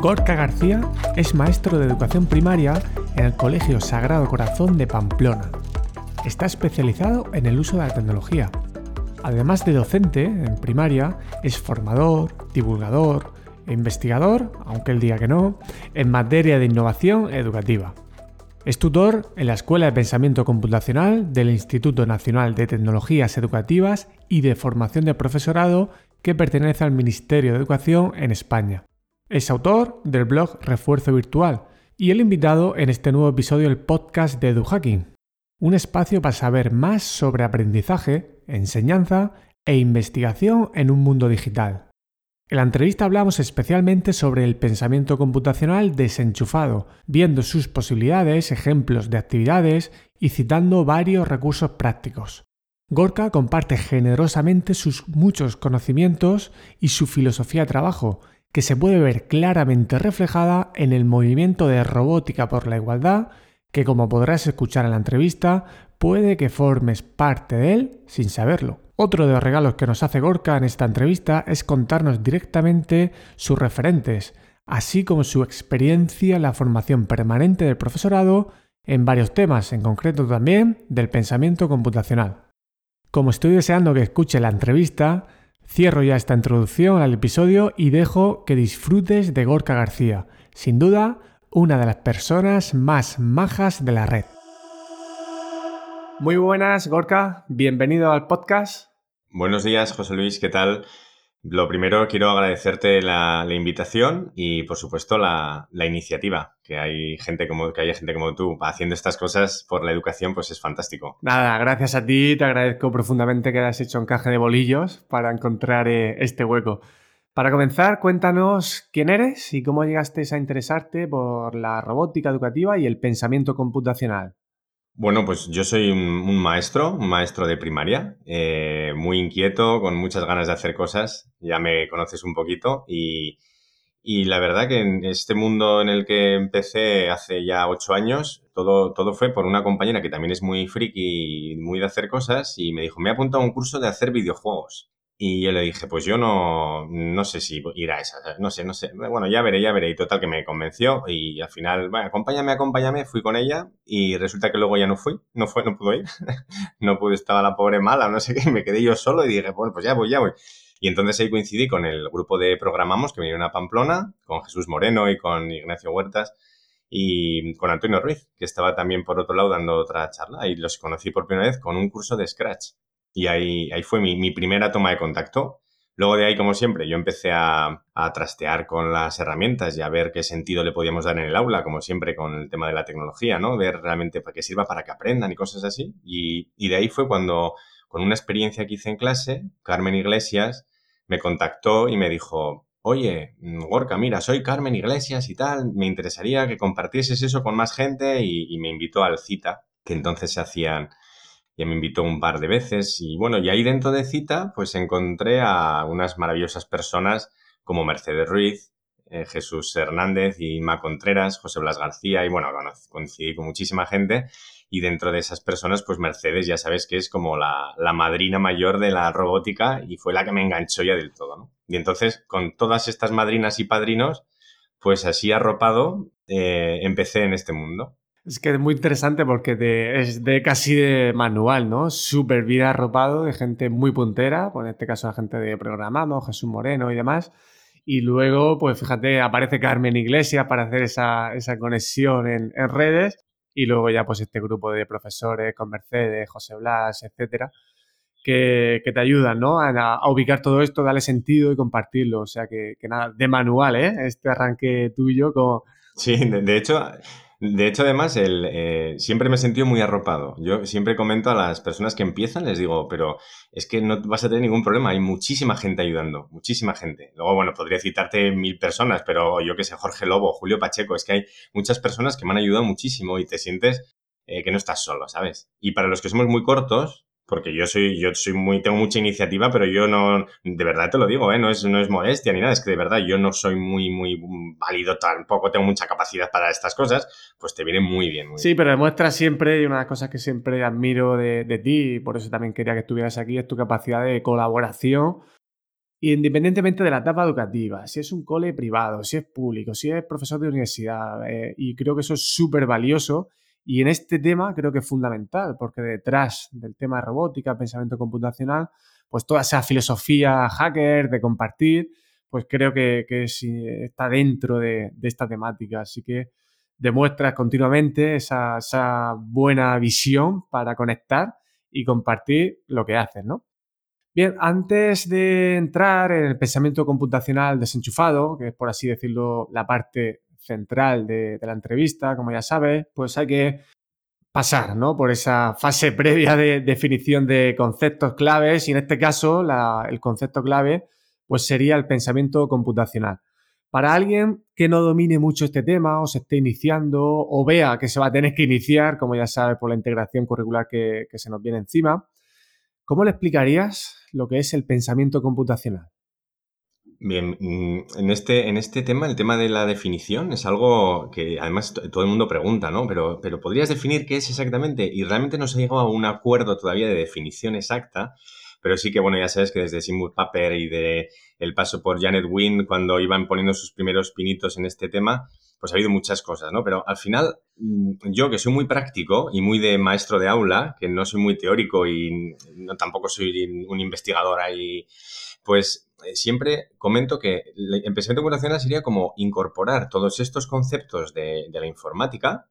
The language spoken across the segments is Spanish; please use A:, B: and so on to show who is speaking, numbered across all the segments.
A: Gorka García es maestro de educación primaria en el Colegio Sagrado Corazón de Pamplona. Está especializado en el uso de la tecnología. Además de docente en primaria, es formador, divulgador e investigador, aunque él diga que no, en materia de innovación educativa. Es tutor en la Escuela de Pensamiento Computacional del Instituto Nacional de Tecnologías Educativas y de Formación de Profesorado que pertenece al Ministerio de Educación en España. Es autor del blog Refuerzo Virtual y el invitado en este nuevo episodio del podcast de EduHacking, un espacio para saber más sobre aprendizaje, enseñanza e investigación en un mundo digital. En la entrevista hablamos especialmente sobre el pensamiento computacional desenchufado, viendo sus posibilidades, ejemplos de actividades y citando varios recursos prácticos. Gorka comparte generosamente sus muchos conocimientos y su filosofía de trabajo, que se puede ver claramente reflejada en el movimiento de robótica por la igualdad, que como podrás escuchar en la entrevista, puede que formes parte de él sin saberlo. Otro de los regalos que nos hace Gorka en esta entrevista es contarnos directamente sus referentes, así como su experiencia en la formación permanente del profesorado en varios temas, en concreto también del pensamiento computacional. Como estoy deseando que escuche la entrevista, Cierro ya esta introducción al episodio y dejo que disfrutes de Gorka García, sin duda una de las personas más majas de la red. Muy buenas, Gorka, bienvenido al podcast.
B: Buenos días, José Luis, ¿qué tal? Lo primero, quiero agradecerte la, invitación y, por supuesto, la, iniciativa. Que hay gente como que haya gente como tú haciendo estas cosas por la educación, pues es fantástico.
A: Nada, gracias a ti, te agradezco profundamente que hayas hecho encaje de bolillos para encontrar eh, este hueco. Para comenzar, cuéntanos quién eres y cómo llegaste a interesarte por la robótica educativa y el pensamiento computacional.
B: Bueno, pues yo soy un, maestro, un maestro de primaria, eh, muy inquieto, con muchas ganas de hacer cosas, ya me conoces un poquito y, y, la verdad que en este mundo en el que empecé hace ya ocho años, todo, todo fue por una compañera que también es muy friki y muy de hacer cosas y me dijo, me he apuntado a un curso de hacer videojuegos. Y yo le dije, pues yo no, no sé si ir a esa, no sé, no sé. Bueno, ya veré, ya veré. Y total que me convenció y al final, bueno, acompáñame, acompáñame, fui con ella y resulta que luego ya no fui, no fue, no pudo ir. no pude, estaba la pobre mala, no sé qué, me quedé yo solo y dije, bueno, pues ya voy, ya voy. Y entonces ahí coincidí con el grupo de Programamos que vinieron a Pamplona, con Jesús Moreno y con Ignacio Huertas y con Antonio Ruiz, que estaba también por otro lado dando otra charla y los conocí por primera vez con un curso de Scratch. Y ahí, ahí fue mi, primera toma de contacto. Luego de ahí, como siempre, yo empecé a, trastear con las herramientas y a ver qué sentido le podíamos dar en el aula, como siempre con el tema de la tecnología, ¿no? Ver realmente para qué sirva para que aprendan y cosas así. Y, y de ahí fue cuando, con una experiencia que hice en clase, Carmen Iglesias me contactó y me dijo, oye, Gorka, mira, soy Carmen Iglesias y tal, me interesaría que compartieses eso con más gente y, y me invitó al CITA, que entonces se hacían ya me invitó un par de veces y bueno, y ahí dentro de cita pues encontré a unas maravillosas personas como Mercedes Ruiz, eh, Jesús Hernández y Ma Contreras, José Blas García y bueno, coincidí con muchísima gente y dentro de esas personas pues Mercedes ya sabes que es como la, madrina mayor de la robótica y fue la que me enganchó ya del todo. Y entonces con todas estas madrinas y padrinos pues así arropado eh, empecé en este mundo.
A: Es que es muy interesante porque es de casi de manual, ¿no? Súper bien arropado de gente muy puntera, pues en este caso la gente de Programamos, Jesús Moreno y demás. Y luego, pues fíjate, aparece Carmen Iglesias para hacer esa, conexión en, redes. Y luego ya pues este grupo de profesores con Mercedes, José Blas, etcétera, que, te ayudan, ¿no? A, ubicar todo esto, darle sentido y compartirlo. O sea que, nada, de manual, ¿eh? Este arranque tuyo como...
B: Sí, de hecho, de hecho, además, el, eh, siempre me he sentido muy arropado. Yo siempre comento a las personas que empiezan, les digo, pero es que no vas a tener ningún problema. Hay muchísima gente ayudando, muchísima gente. Luego, bueno, podría citarte mil personas, pero yo que sé, Jorge Lobo, Julio Pacheco, es que hay muchas personas que me han ayudado muchísimo y te sientes eh, que no estás solo, ¿sabes? Y para los que somos muy cortos, porque yo soy, yo soy muy, tengo mucha iniciativa, pero yo no, de verdad te lo digo, ¿eh? no, es, no es modestia ni nada, es que de verdad yo no soy muy, muy válido, tampoco tengo mucha capacidad para estas cosas, pues te viene muy bien.
A: sí, pero demuestra siempre, y una de las cosas que siempre admiro de, de ti, y por eso también quería que estuvieras aquí, es tu capacidad de colaboración independientemente de la etapa educativa, si es un cole privado, si es público, si es profesor de universidad, eh, y creo que eso es súper valioso. Y en este tema creo que es fundamental, porque detrás del tema robótica, pensamiento computacional, pues toda esa filosofía hacker de compartir, pues creo que, está dentro de, esta temática. Así que demuestras continuamente esa, esa buena visión para conectar y compartir lo que haces, ¿no? Bien, antes de entrar en el pensamiento computacional desenchufado, que es por así decirlo la parte central de, la entrevista, como ya sabes, pues hay que pasar ¿no? por esa fase previa de definición de conceptos claves y en este caso el concepto clave pues sería el pensamiento computacional. Para alguien que no domine mucho este tema o se esté iniciando o vea que se va a tener que iniciar, como ya sabes, por la integración curricular que se nos viene encima, ¿Cómo le explicarías lo que es el pensamiento computacional?
B: Bien, mm, en este, en este tema, el tema de la definición es algo que además todo el mundo pregunta, ¿no? Pero, pero ¿podrías definir qué es exactamente? Y realmente no se ha llegado a un acuerdo todavía de definición exacta, pero sí que, bueno, ya sabes que desde Simul Paper y de el paso por Janet Wynn, cuando iban poniendo sus primeros pinitos en este tema, pues ha habido muchas cosas, ¿no? Pero al final, mm, yo que soy muy práctico y muy de maestro de aula, que no soy muy teórico y no, tampoco soy un investigador ahí, pues eh, siempre comento que el pensamiento computacional sería como incorporar todos estos conceptos de, la informática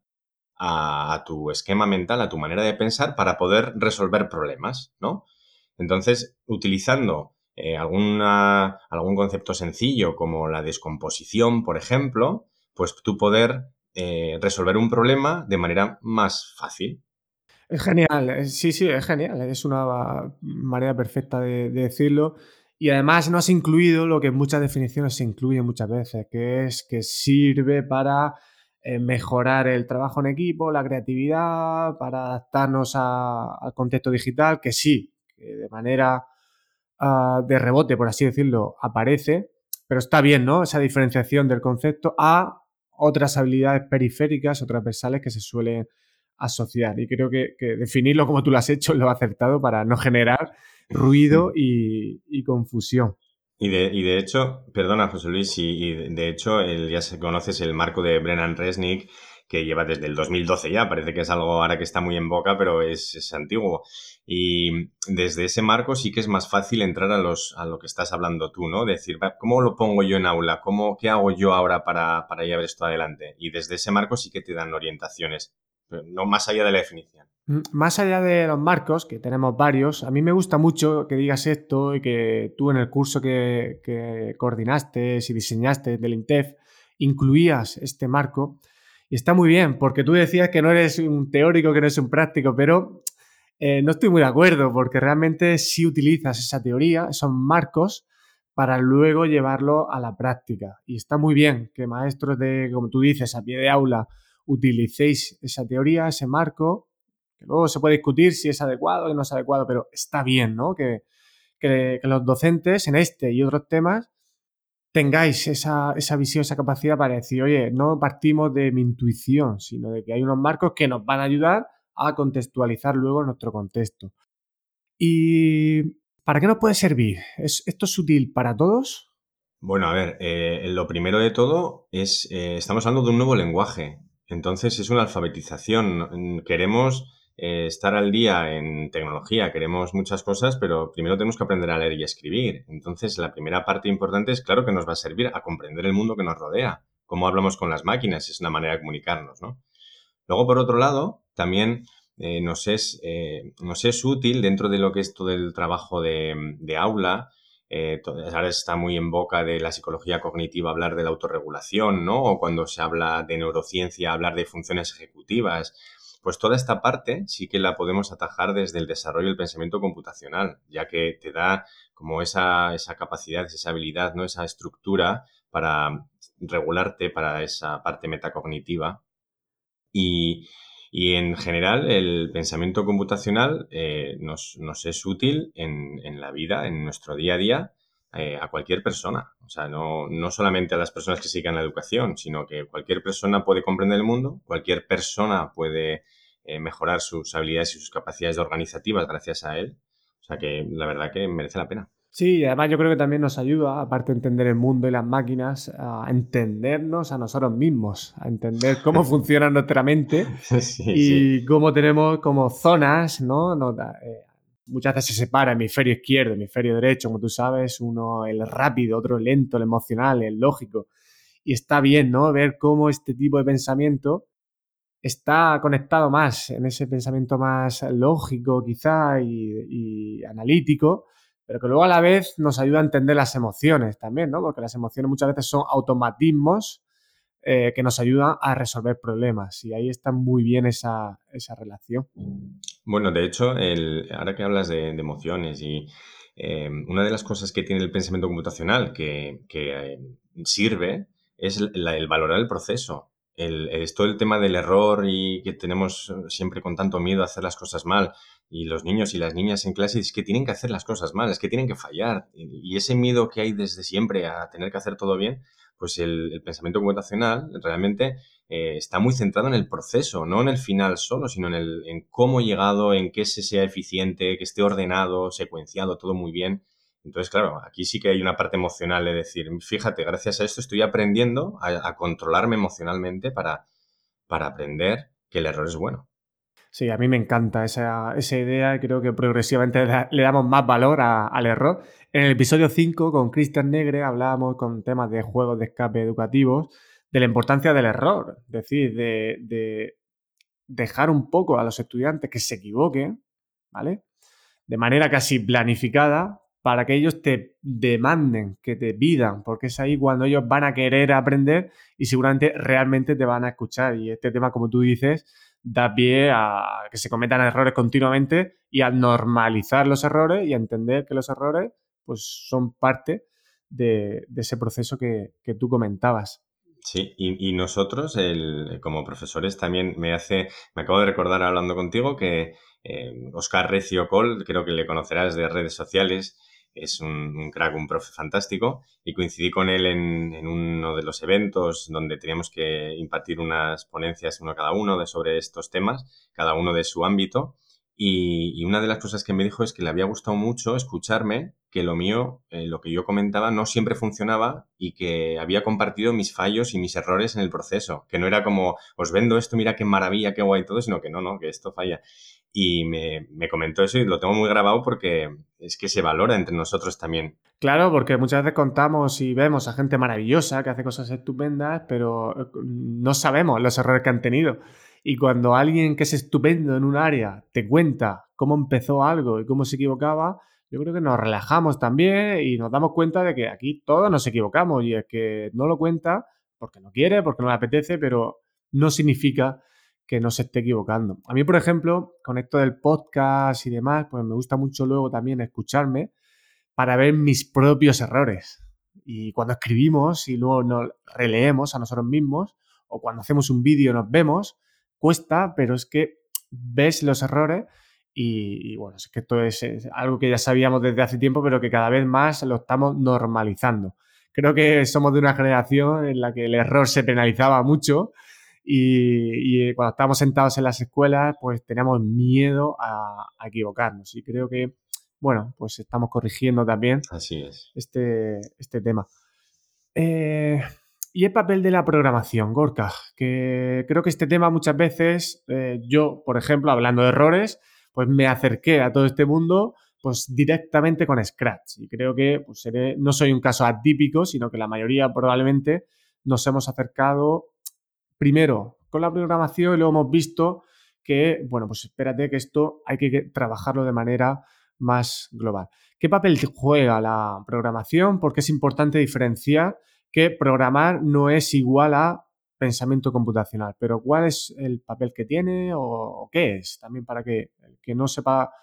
B: a, tu esquema mental, a tu manera de pensar para poder resolver problemas, ¿no? Entonces, utilizando eh, alguna, algún concepto sencillo como la descomposición, por ejemplo, pues tú poder eh, resolver un problema de manera más fácil.
A: Es genial, sí, sí, es genial, es una manera perfecta de, decirlo. Y además no has incluido lo que en muchas definiciones se incluye muchas veces, que es que sirve para eh, mejorar el trabajo en equipo, la creatividad, para adaptarnos al contexto digital, que sí, de manera ah, de rebote, por así decirlo, aparece, pero está bien, ¿no? Esa diferenciación del concepto a otras habilidades periféricas o transversales que se suelen asociar. Y creo que, definirlo como tú lo has hecho lo acertado para no generar ruido y, confusión.
B: Y de, y de, hecho, perdona José Luis, y, de hecho el, ya se conoces el marco de Brennan Resnick, que lleva desde el 2012 ya, parece que es algo ahora que está muy en boca, pero es, es antiguo. Y desde ese marco sí que es más fácil entrar a, los, a lo que estás hablando tú, ¿no? Decir, ¿cómo lo pongo yo en aula? ¿Cómo, ¿Qué hago yo ahora para, para llevar esto adelante? Y desde ese marco sí que te dan orientaciones, no más allá de la definición.
A: Mm, más allá de los marcos, que tenemos varios, a mí me gusta mucho que digas esto y que tú en el curso que, coordinaste y diseñaste del INTEF incluías este marco. Y está muy bien, porque tú decías que no eres un teórico, que no eres un práctico, pero eh, no estoy muy de acuerdo porque realmente sí utilizas esa teoría, esos marcos, para luego llevarlo a la práctica. Y está muy bien que maestros de, como tú dices, a pie de aula, utilicéis esa teoría, ese marco, que luego se puede discutir si es adecuado o no es adecuado, pero está bien, ¿no? Que, que, los docentes en este y otros temas tengáis esa, esa, visión, esa capacidad para decir, oye, no partimos de mi intuición, sino de que hay unos marcos que nos van a ayudar a contextualizar luego nuestro contexto. ¿Y para qué nos puede servir? ¿Esto es útil para todos?
B: Bueno, a ver, eh, lo primero de todo es, eh, estamos hablando de un nuevo lenguaje, entonces es una alfabetización. Queremos eh, estar al día en tecnología, queremos muchas cosas, pero primero tenemos que aprender a leer y escribir. Entonces, la primera parte importante es, claro, que nos va a servir a comprender el mundo que nos rodea, cómo hablamos con las máquinas, es una manera de comunicarnos, ¿no? Luego, por otro lado, también eh, nos, es, eh, nos es útil dentro de lo que es todo el trabajo de, aula. Eh, ahora está muy en boca de la psicología cognitiva hablar de la autorregulación, ¿no? O cuando se habla de neurociencia, hablar de funciones ejecutivas. Pues toda esta parte sí que la podemos atajar desde el desarrollo del pensamiento computacional, ya que te da como esa, esa capacidad, esa habilidad, ¿no? Esa estructura para regularte para esa parte metacognitiva y, en general el pensamiento computacional eh, nos, es útil en, la vida, en nuestro día a día, eh, a cualquier persona. O sea, no, solamente a las personas que sigan la educación, sino que cualquier persona puede comprender el mundo, cualquier persona puede eh, mejorar sus habilidades y sus capacidades organizativas gracias a él. O sea que la verdad que merece la pena.
A: Sí, además yo creo que también nos ayuda, aparte de entender el mundo y las máquinas, a entendernos a nosotros mismos, a entender cómo funciona nuestra mente y cómo tenemos como zonas, ¿no? Eh, muchas veces se separa hemisferio izquierdo, hemisferio derecho, como tú sabes, uno el rápido, otro el lento, el emocional, el lógico. Y está bien, ¿no? Ver cómo este tipo de pensamiento está conectado más en ese pensamiento más lógico quizá y, analítico, pero que luego a la vez nos ayuda a entender las emociones también, ¿no? Porque las emociones muchas veces son automatismos eh, que nos ayudan a resolver problemas y ahí está muy bien esa, relación.
B: Bueno, de hecho, ahora que hablas de, emociones y eh, una de las cosas que tiene el pensamiento computacional que, eh, sirve es el valorar el proceso el, es el tema del error y que tenemos siempre con tanto miedo a hacer las cosas mal. Y los niños y las niñas en clase es que tienen que hacer las cosas mal, es que tienen que fallar. Y ese miedo que hay desde siempre a tener que hacer todo bien, pues el, pensamiento computacional realmente eh, está muy centrado en el proceso, no en el final solo, sino en, el, en cómo he llegado, en que se sea eficiente, que esté ordenado, secuenciado, todo muy bien. Entonces, claro, aquí sí que hay una parte emocional de decir, fíjate, gracias a esto estoy aprendiendo a, controlarme emocionalmente para, para aprender que el error es bueno.
A: Sí, a mí me encanta esa, idea y creo que progresivamente le damos más valor al error. En el episodio 5 con Cristian Negre hablábamos con temas de juegos de escape educativos de la importancia del error, es decir, de, de dejar un poco a los estudiantes que se equivoquen, ¿vale? De manera casi planificada para que ellos te demanden, que te pidan, porque es ahí cuando ellos van a querer aprender y seguramente realmente te van a escuchar. Y este tema, como tú dices, da pie a que se cometan errores continuamente y a normalizar los errores y a entender que los errores pues, son parte de, ese proceso que, tú comentabas.
B: Sí, y, nosotros, como profesores, también me hace, me acabo de recordar hablando contigo que eh, Oscar Recio Col, creo que le conocerás de redes sociales, es un, crack, un profe fantástico, y coincidí con él en, uno de los eventos donde teníamos que impartir unas ponencias uno cada uno de, sobre estos temas, cada uno de su ámbito. Y, una de las cosas que me dijo es que le había gustado mucho escucharme, que lo mío, eh, lo que yo comentaba, no siempre funcionaba y que había compartido mis fallos y mis errores en el proceso. Que no era como, os vendo esto, mira qué maravilla, qué guay todo, sino que no, no, que esto falla. Y me, me comentó eso y lo tengo muy grabado porque es que se valora entre nosotros también.
A: Claro, porque muchas veces contamos y vemos a gente maravillosa que hace cosas estupendas, pero eh, no sabemos los errores que han tenido. Y cuando alguien que es estupendo en un área te cuenta cómo empezó algo y cómo se equivocaba, yo creo que nos relajamos también y nos damos cuenta de que aquí todos nos equivocamos y es que no lo cuenta porque no quiere, porque no le apetece, pero no significa que no se esté equivocando. A mí, por ejemplo, con esto del podcast y demás, pues me gusta mucho luego también escucharme para ver mis propios errores. Y cuando escribimos y luego nos releemos a nosotros mismos, o cuando hacemos un vídeo nos vemos, cuesta, pero es que ves los errores y, bueno, es que esto es, es, algo que ya sabíamos desde hace tiempo, pero que cada vez más lo estamos normalizando. Creo que somos de una generación en la que el error se penalizaba mucho y, cuando estábamos sentados en las escuelas, pues teníamos miedo a, equivocarnos. Y creo que, bueno, pues estamos corrigiendo también
B: Así es.
A: Este, este tema. Eh, y el papel de la programación, Gorka, que creo que este tema muchas veces, eh, yo, por ejemplo, hablando de errores, pues me acerqué a todo este mundo pues directamente con Scratch. Y creo que pues, no soy un caso atípico, sino que la mayoría probablemente nos hemos acercado primero con la programación y luego hemos visto que, bueno, pues espérate que esto hay que trabajarlo de manera más global. ¿Qué papel juega la programación? Porque es importante diferenciar que programar no es igual a pensamiento computacional, pero ¿cuál es el papel que tiene o, qué es? También para que que no sepa,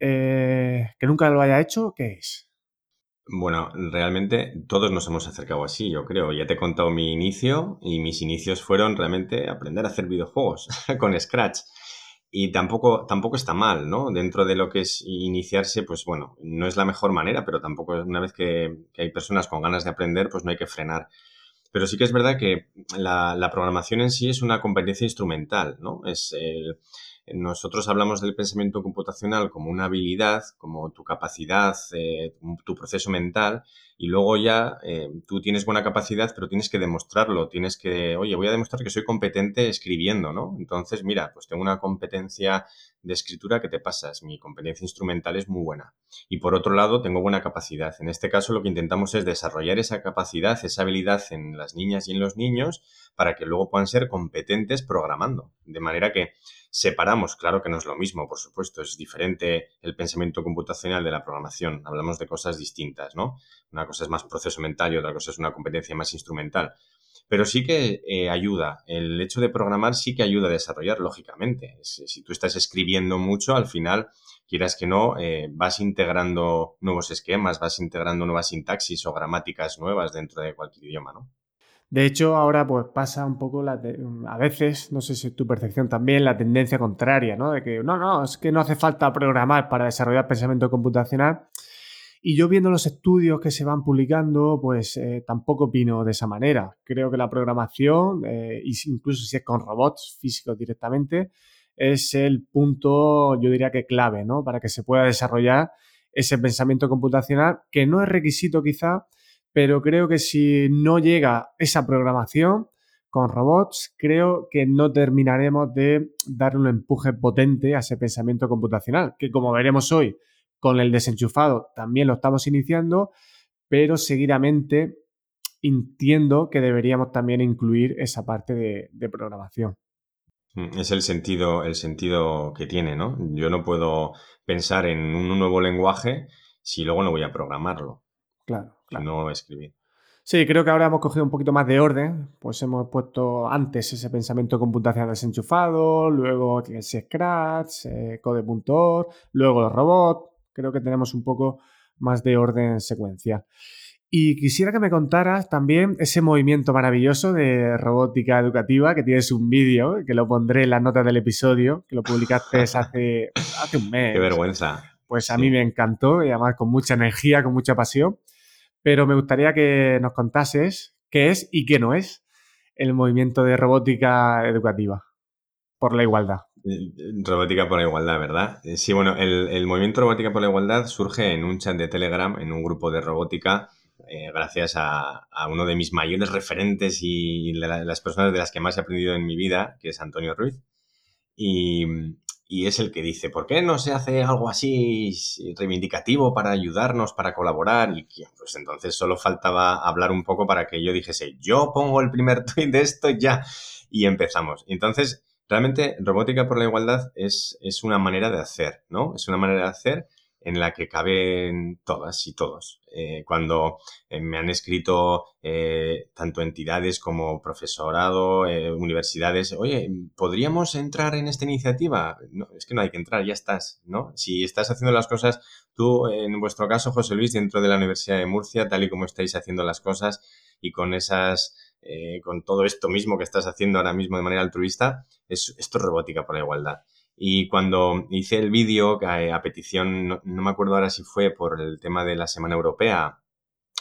A: eh, que nunca lo haya hecho, ¿qué es?
B: Bueno, realmente todos nos hemos acercado así, yo creo. Ya te he contado mi inicio y mis inicios fueron realmente aprender a hacer videojuegos con Scratch. Y tampoco, tampoco está mal, ¿no? Dentro de lo que es iniciarse, pues bueno, no es la mejor manera, pero tampoco una vez que, hay personas con ganas de aprender, pues no hay que frenar. Pero sí que es verdad que la, programación en sí es una competencia instrumental, ¿no? Es nosotros hablamos del pensamiento computacional como una habilidad, como tu capacidad, eh, tu proceso mental, y luego ya eh, tú tienes buena capacidad, pero tienes que demostrarlo, tienes que, oye, voy a demostrar que soy competente escribiendo, ¿no? Entonces, mira, pues tengo una competencia de escritura que te pasas, mi competencia instrumental es muy buena. Y por otro lado, tengo buena capacidad. En este caso, lo que intentamos es desarrollar esa capacidad, esa habilidad en las niñas y en los niños para que luego puedan ser competentes programando. De manera que separamos, claro que no es lo mismo, por supuesto, es diferente el pensamiento computacional de la programación. Hablamos de cosas distintas, ¿no? Una cosa es más proceso mental y otra cosa es una competencia más instrumental. Pero sí que eh, ayuda, el hecho de programar sí que ayuda a desarrollar, lógicamente. Si, tú estás escribiendo mucho, al final, quieras que no, eh, vas integrando nuevos esquemas, vas integrando nuevas sintaxis o gramáticas nuevas dentro de cualquier idioma, ¿no?
A: De hecho, ahora pues pasa un poco la a veces, no sé si es tu percepción también, la tendencia contraria, ¿no? De que no, no, es que no hace falta programar para desarrollar pensamiento computacional. Y yo viendo los estudios que se van publicando, pues eh, tampoco opino de esa manera. Creo que la programación, eh, incluso si es con robots físicos directamente, es el punto, yo diría que clave, ¿no? Para que se pueda desarrollar ese pensamiento computacional, que no es requisito quizá pero creo que si no llega esa programación con robots, creo que no terminaremos de dar un empuje potente a ese pensamiento computacional, que como veremos hoy con el desenchufado también lo estamos iniciando, pero seguidamente entiendo que deberíamos también incluir esa parte de, programación.
B: Mm, es el sentido, el sentido que tiene, ¿no? Yo no puedo pensar en un nuevo lenguaje si luego no voy a programarlo.
A: Claro
B: no escribir.
A: Sí, creo que ahora hemos cogido un poquito más de orden, pues hemos puesto antes ese pensamiento computacional desenchufado, luego Scratch, eh, Code.org, luego los robots, creo que tenemos un poco más de orden en secuencia. Y quisiera que me contaras también ese movimiento maravilloso de robótica educativa, que tienes un vídeo, que lo pondré en las notas del episodio, que lo publicaste hace, hace un mes.
B: Qué vergüenza.
A: Pues a mí me encantó y además con mucha energía, con mucha pasión pero me gustaría que nos contases qué es y qué no es el movimiento de robótica educativa por la igualdad.
B: Robótica por la igualdad, ¿verdad? Eh, sí, bueno, el, movimiento Robótica por la Igualdad surge en un chat de Telegram, en un grupo de robótica, eh, gracias a, uno de mis mayores referentes y las personas de las que más he aprendido en mi vida, que es Antonio Ruiz. Y, y es el que dice, ¿por qué no se hace algo así reivindicativo para ayudarnos, para colaborar? Y pues entonces solo faltaba hablar un poco para que yo dijese, yo pongo el primer tweet de esto ya. Y empezamos. Entonces, realmente robótica por la igualdad es, es una manera de hacer, ¿no? Es una manera de hacer en la que caben todas y todos. Eh, cuando eh, me han escrito eh, tanto entidades como profesorado, universidades, oye, ¿podríamos entrar en esta iniciativa? No, es que no hay que entrar, ya estás, ¿no? Si estás haciendo las cosas, tú, en vuestro caso, José Luis, dentro de la Universidad de Murcia, tal y como estáis haciendo las cosas y con esas... con todo esto mismo que estás haciendo ahora mismo de manera altruista, es, esto es robótica por la igualdad. Y cuando hice el vídeo, a, petición, no, me acuerdo ahora si fue por el tema de la Semana Europea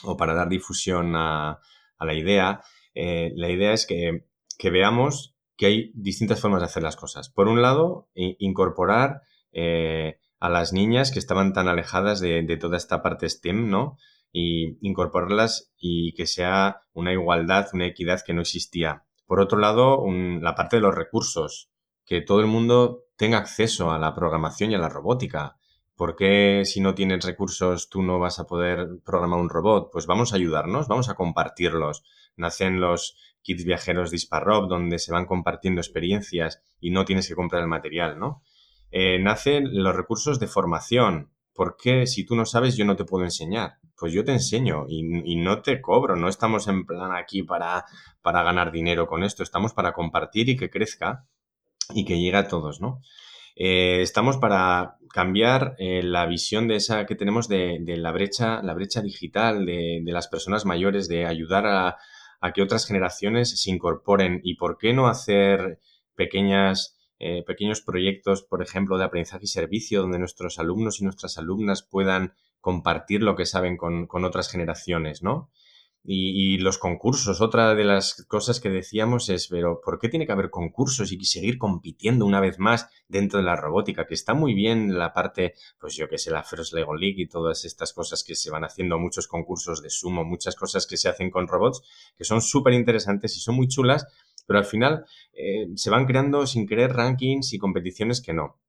B: o para dar difusión a, la idea, eh, la idea es que, veamos que hay distintas formas de hacer las cosas. Por un lado, incorporar eh, a las niñas que estaban tan alejadas de, toda esta parte STEM, ¿no? Y incorporarlas y que sea una igualdad, una equidad que no existía. Por otro lado, la parte de los recursos, que todo el mundo tenga acceso a la programación y a la robótica. ¿Por qué si no tienes recursos tú no vas a poder programar un robot? Pues vamos a ayudarnos, vamos a compartirlos. Nacen los kits viajeros de Disparrop donde se van compartiendo experiencias y no tienes que comprar el material, ¿no? Eh, nacen los recursos de formación. ¿Por qué si tú no sabes yo no te puedo enseñar? Pues yo te enseño y, no te cobro. No estamos en plan aquí para, para ganar dinero con esto. Estamos para compartir y que crezca y que llegue a todos, ¿no? Eh, estamos para cambiar eh, la visión de esa que tenemos de, la brecha, la brecha digital de, las personas mayores, de ayudar a, que otras generaciones se incorporen y por qué no hacer pequeñas, eh, pequeños proyectos, por ejemplo, de aprendizaje y servicio, donde nuestros alumnos y nuestras alumnas puedan compartir lo que saben con, otras generaciones, ¿no? Y, los concursos, otra de las cosas que decíamos es, pero ¿por qué tiene que haber concursos y seguir compitiendo una vez más dentro de la robótica? Que está muy bien la parte, pues yo que sé, la First Lego League y todas estas cosas que se van haciendo, muchos concursos de sumo, muchas cosas que se hacen con robots, que son súper interesantes y son muy chulas, pero al final eh, se van creando sin querer rankings y competiciones que no.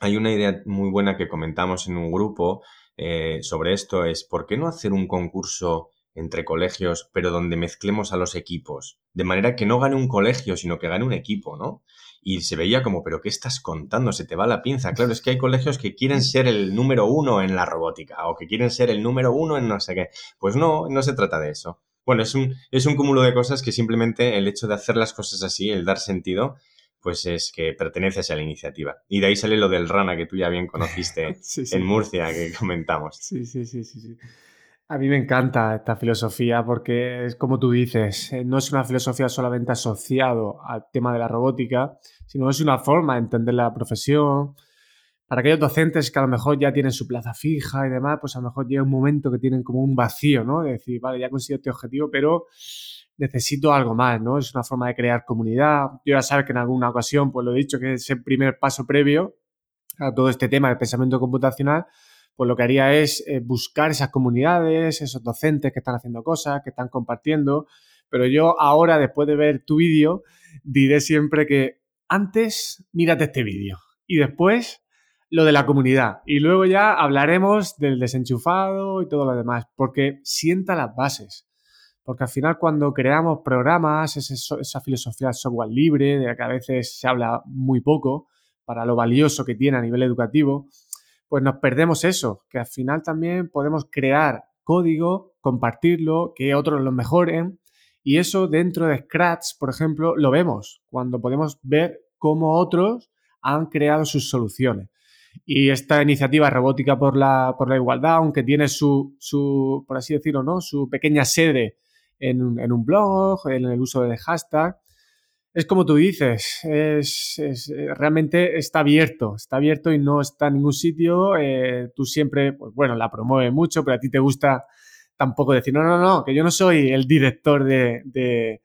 B: Hay una idea muy buena que comentamos en un grupo eh, sobre esto, es ¿por qué no hacer un concurso entre colegios, pero donde mezclemos a los equipos, de manera que no gane un colegio, sino que gane un equipo, ¿no? Y se veía como, pero ¿qué estás contando? Se te va la pinza. Claro, es que hay colegios que quieren ser el número uno en la robótica o que quieren ser el número uno en no sé qué. Pues no, no se trata de eso. Bueno, es un, es un cúmulo de cosas que simplemente el hecho de hacer las cosas así, el dar sentido, pues es que perteneces a la iniciativa. Y de ahí sale lo del Rana que tú ya bien conociste en Murcia, que comentamos.
A: Sí, sí, sí, sí, sí. A mí me encanta esta filosofía porque es como tú dices, eh, no es una filosofía solamente asociado al tema de la robótica, sino es una forma de entender la profesión. Para aquellos docentes que a lo mejor ya tienen su plaza fija y demás, pues a lo mejor llega un momento que tienen como un vacío, ¿no? De decir, vale, ya consigo este objetivo, pero necesito algo más, ¿no? Es una forma de crear comunidad. Yo ya sabes que en alguna ocasión, pues lo he dicho, que es el primer paso previo a todo este tema del pensamiento computacional, pues lo que haría es eh, buscar esas comunidades, esos docentes que están haciendo cosas, que están compartiendo. Pero yo ahora, después de ver tu vídeo, diré siempre que antes mírate este vídeo y después lo de la comunidad. Y luego ya hablaremos del desenchufado y todo lo demás, porque sienta las bases. Porque al final cuando creamos programas, esa filosofía del software libre, de la que a veces se habla muy poco, para lo valioso que tiene a nivel educativo, pues nos perdemos eso, que al final también podemos crear código, compartirlo, que otros lo mejoren. Y eso dentro de Scratch, por ejemplo, lo vemos cuando podemos ver cómo otros han creado sus soluciones. Y esta iniciativa robótica por la, por la igualdad, aunque tiene su, su, por así decirlo, ¿no? su pequeña sede en, en un blog, en el uso de hashtag, es como tú dices, es, realmente está abierto, está abierto y no está en ningún sitio. Eh, tú siempre, pues bueno, la promueves mucho, pero a ti te gusta tampoco decir, no, no, no, que yo no soy el director de, de,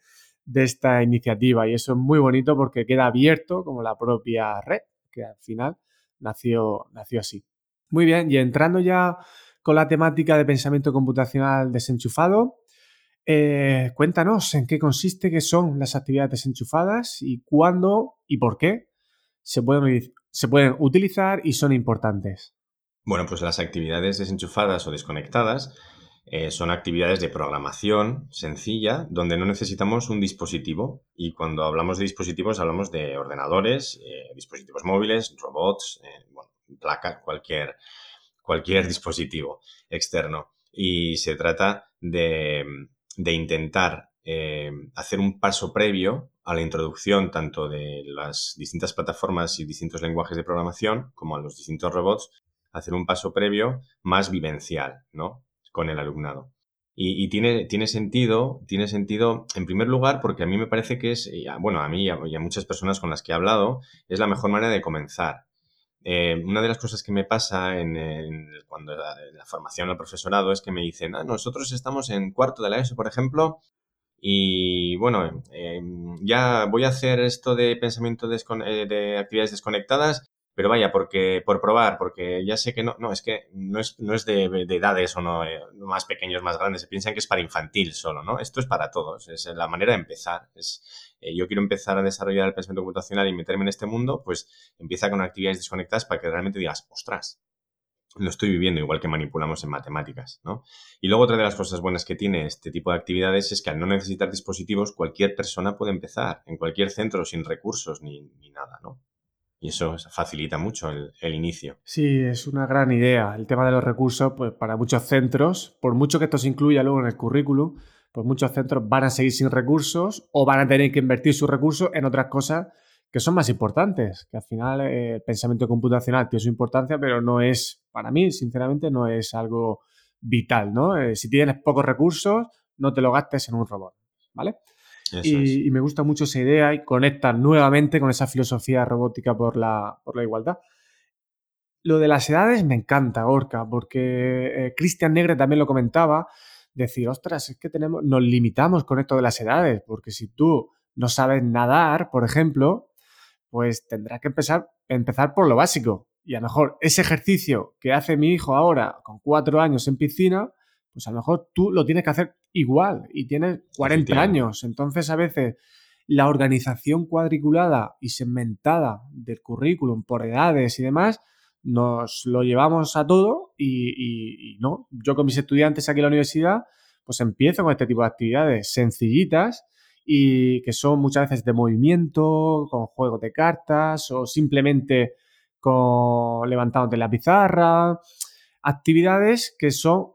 A: esta iniciativa y eso es muy bonito porque queda abierto como la propia red, que al final nació, nació así. Muy bien, y entrando ya con la temática de pensamiento computacional desenchufado, eh, cuéntanos en qué consiste, qué son las actividades desenchufadas y cuándo y por qué se pueden, se pueden utilizar y son importantes.
B: Bueno, pues las actividades desenchufadas o desconectadas eh, son actividades de programación sencilla donde no necesitamos un dispositivo y cuando hablamos de dispositivos hablamos de ordenadores, eh, dispositivos móviles, robots, bueno, placa, cualquier, cualquier dispositivo externo. Y se trata de, de intentar eh, hacer un paso previo a la introducción tanto de las distintas plataformas y distintos lenguajes de programación como a los distintos robots, hacer un paso previo más vivencial, ¿no? Con el alumnado. Y, tiene, tiene, sentido, tiene sentido, en primer lugar, porque a mí me parece que es, bueno, a mí y a, muchas personas con las que he hablado, es la mejor manera de comenzar. Eh, una de las cosas que me pasa en, cuando la, la, formación al profesorado es que me dicen, ah, nosotros estamos en cuarto de la ESO, por ejemplo, y bueno, em, ya voy a hacer esto de pensamiento eh, de actividades desconectadas pero vaya, porque por probar, porque ya sé que no, no, es que no es, no es de, edades o no, eh, más pequeños, más grandes, se piensan que es para infantil solo, ¿no? Esto es para todos, es la manera de empezar. Es, eh, yo quiero empezar a desarrollar el pensamiento computacional y meterme en este mundo, pues empieza con actividades desconectadas para que realmente digas, ostras, lo estoy viviendo igual que manipulamos en matemáticas, ¿no? Y luego otra de las cosas buenas que tiene este tipo de actividades es que al no necesitar dispositivos, cualquier persona puede empezar en cualquier centro sin recursos ni, ni nada, ¿no? Y eso facilita mucho el, inicio.
A: Sí, es una gran idea. El tema de los recursos, pues para muchos centros, por mucho que esto se incluya luego en el currículum, pues muchos centros van a seguir sin recursos o van a tener que invertir sus recursos en otras cosas que son más importantes. Que al final eh, el pensamiento computacional tiene su importancia, pero no es, para mí, sinceramente, no es algo vital, ¿no? Eh, si tienes pocos recursos, no te lo gastes en un robot, ¿vale? Y, me gusta mucho esa idea y conecta nuevamente con esa filosofía robótica por la, por la igualdad. Lo de las edades me encanta, Orca, porque eh, Cristian Negre también lo comentaba, decir, ostras, es que tenemos, nos limitamos con esto de las edades, porque si tú no sabes nadar, por ejemplo, pues tendrás que empezar, empezar por lo básico. Y a lo mejor ese ejercicio que hace mi hijo ahora con cuatro años en piscina, pues a lo mejor tú lo tienes que hacer igual y tienes 40 años. Entonces a veces la organización cuadriculada y segmentada del currículum por edades y demás, nos lo llevamos a todo y, no, yo con mis estudiantes aquí en la universidad, pues empiezo con este tipo de actividades sencillitas y que son muchas veces de movimiento, con juegos de cartas o simplemente con levantándote la pizarra, actividades que son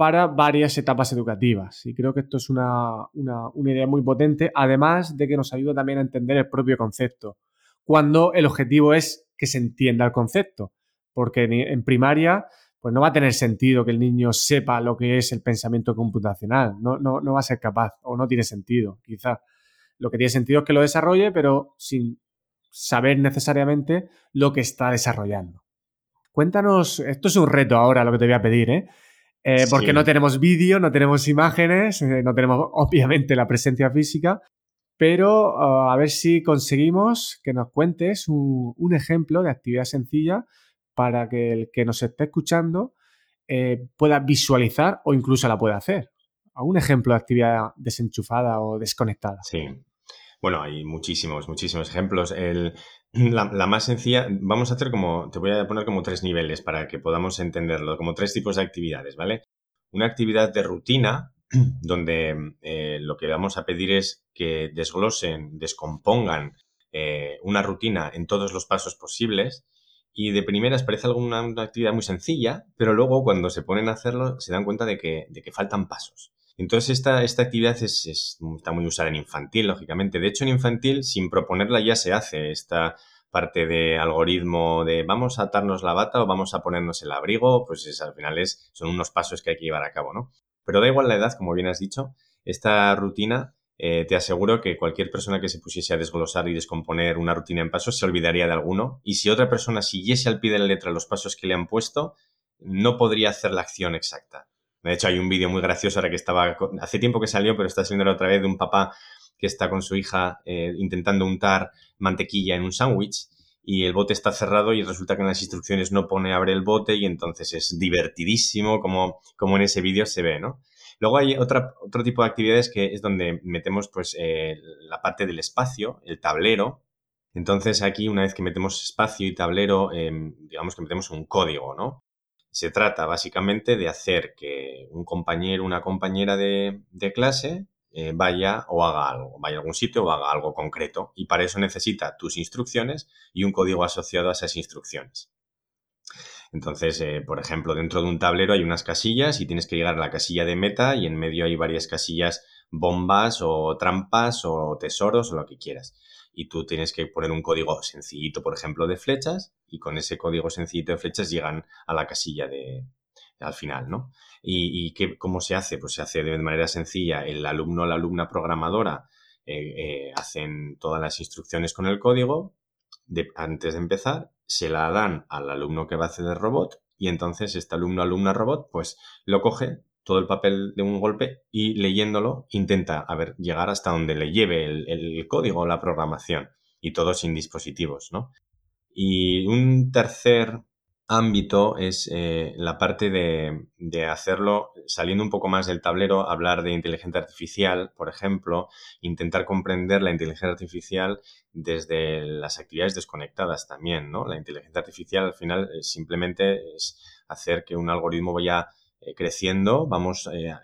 A: para varias etapas educativas. Y creo que esto es una, idea muy potente, además de que nos ayuda también a entender el propio concepto, cuando el objetivo es que se entienda el concepto, porque en primaria pues no va a tener sentido que el niño sepa lo que es el pensamiento computacional, no, no, no va a ser capaz o no tiene sentido, quizá. Lo que tiene sentido es que lo desarrolle, pero sin saber necesariamente lo que está desarrollando. Cuéntanos, esto es un reto ahora lo que te voy a pedir, ¿eh? Eh, porque no tenemos vídeo, no tenemos imágenes, eh, no tenemos obviamente la presencia física, pero ah, a ver si conseguimos que nos cuentes un, ejemplo de actividad sencilla para que el que nos esté escuchando eh, pueda visualizar o incluso la pueda hacer. Un ejemplo de actividad desenchufada o desconectada.
B: Sí. Bueno, hay muchísimos, muchísimos ejemplos. El, la, más sencilla, vamos a hacer como, te voy a poner como tres niveles para que podamos entenderlo, como tres tipos de actividades, ¿vale? Una actividad de rutina, donde eh, lo que vamos a pedir es que desglosen, descompongan eh, una rutina en todos los pasos posibles. Y de primeras parece alguna una actividad muy sencilla, pero luego cuando se ponen a hacerlo se dan cuenta de que, de que faltan pasos. Entonces, esta, esta actividad es, está muy usada en infantil, lógicamente. De hecho, en infantil, sin proponerla, ya se hace esta parte de algoritmo de vamos a atarnos la bata o vamos a ponernos el abrigo, pues al final es, son unos pasos que hay que llevar a cabo, ¿no? Pero da igual la edad, como bien has dicho, esta rutina eh, te aseguro que cualquier persona que se pusiese a desglosar y descomponer una rutina en pasos se olvidaría de alguno. Y si otra persona siguiese al pie de la letra los pasos que le han puesto, no podría hacer la acción exacta. De hecho, hay un vídeo muy gracioso ahora que estaba, hace tiempo que salió, pero está saliendo otra vez de un papá que está con su hija eh, intentando untar mantequilla en un sándwich y el bote está cerrado y resulta que en las instrucciones no pone abre el bote y entonces es divertidísimo como, como en ese vídeo se ve, ¿no? Luego hay otra, otro tipo de actividades que es donde metemos pues eh, la parte del espacio, el tablero. Entonces aquí una vez que metemos espacio y tablero, em, digamos que metemos un código, ¿no? Se trata básicamente de hacer que un compañero, una compañera de, clase eh, vaya o haga algo, vaya a algún sitio o haga algo concreto. Y para eso necesita tus instrucciones y un código asociado a esas instrucciones. Entonces, eh, por ejemplo, dentro de un tablero hay unas casillas y tienes que llegar a la casilla de meta y en medio hay varias casillas bombas o trampas o tesoros o lo que quieras y tú tienes que poner un código sencillito, por ejemplo, de flechas y con ese código sencillito de flechas llegan a la casilla de al final, ¿no? ¿Y, qué, cómo se hace? Pues se hace de manera sencilla. El alumno o la alumna programadora eh, eh, hacen todas las instrucciones con el código antes de empezar, se la dan al alumno que va a hacer el robot y entonces este alumno, alumna robot, pues lo coge, todo el papel de un golpe y leyéndolo intenta a llegar hasta donde le lleve el, código o la programación y todo sin dispositivos, ¿no? Y un tercer ámbito es eh, la parte de, de, hacerlo saliendo un poco más del tablero, hablar de inteligencia artificial, por ejemplo, intentar comprender la inteligencia artificial desde las actividades desconectadas también, ¿no? La inteligencia artificial al final simplemente es hacer que un algoritmo vaya eh, creciendo, vamos eh,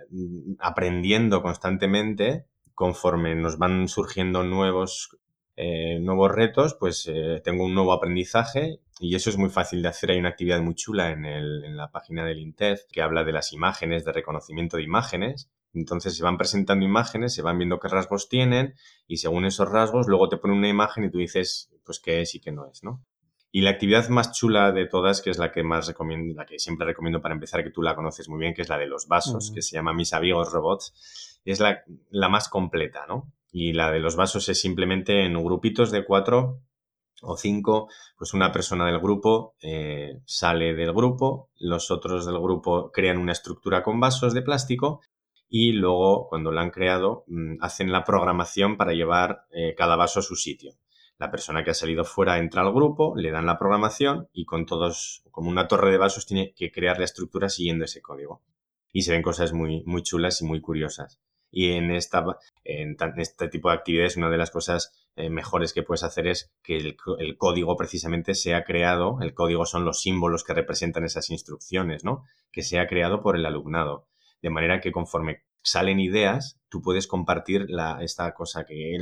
B: aprendiendo constantemente conforme nos van surgiendo nuevos, eh, nuevos retos, pues tengo un nuevo aprendizaje y eso es muy fácil de hacer. Hay una actividad muy chula en, el, en la página del INTEF que habla de las imágenes, de reconocimiento de imágenes. Entonces se van presentando imágenes, se van viendo qué rasgos tienen y según esos rasgos luego te pone una imagen y tú dices pues qué es y qué no es, ¿no? Y la actividad más chula de todas, que es la que más recomiendo, la que siempre recomiendo para empezar, que tú la conoces muy bien, que es la de los vasos, que se llama Mis amigos robots, es la, la más completa, ¿no? Y la de los vasos es simplemente en grupitos de cuatro o cinco, pues una persona del grupo eh, sale del grupo, los otros del grupo crean una estructura con vasos de plástico y luego cuando la han creado mm, hacen la programación para llevar eh, cada vaso a su sitio. La persona que ha salido fuera entra al grupo, le dan la programación y con todos, como una torre de vasos, tiene que crear la estructura siguiendo ese código. Y se ven cosas muy, muy chulas y muy curiosas. Y en, esta, en, este tipo de actividades, una de las cosas eh, mejores que puedes hacer es que el, código precisamente sea creado, el código son los símbolos que representan esas instrucciones, ¿no? Que sea creado por el alumnado. De manera que conforme salen ideas, tú puedes compartir la, esta cosa que,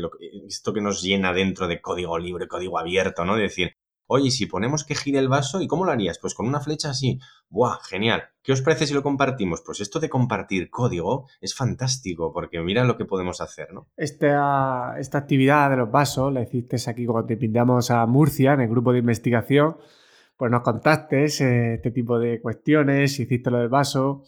B: esto que nos llena dentro de código libre, código abierto, ¿no? De decir, oye, si ponemos que gire el vaso, ¿y cómo lo harías? Pues con una flecha así. ¡Buah! Genial. ¿Qué os parece si lo compartimos? Pues esto de compartir código es fantástico, porque mira lo que podemos hacer, ¿no?
A: Esta, esta actividad de los vasos la hiciste aquí cuando te pintamos a Murcia en el grupo de investigación. Pues nos contaste eh, este tipo de cuestiones, hiciste lo del vaso.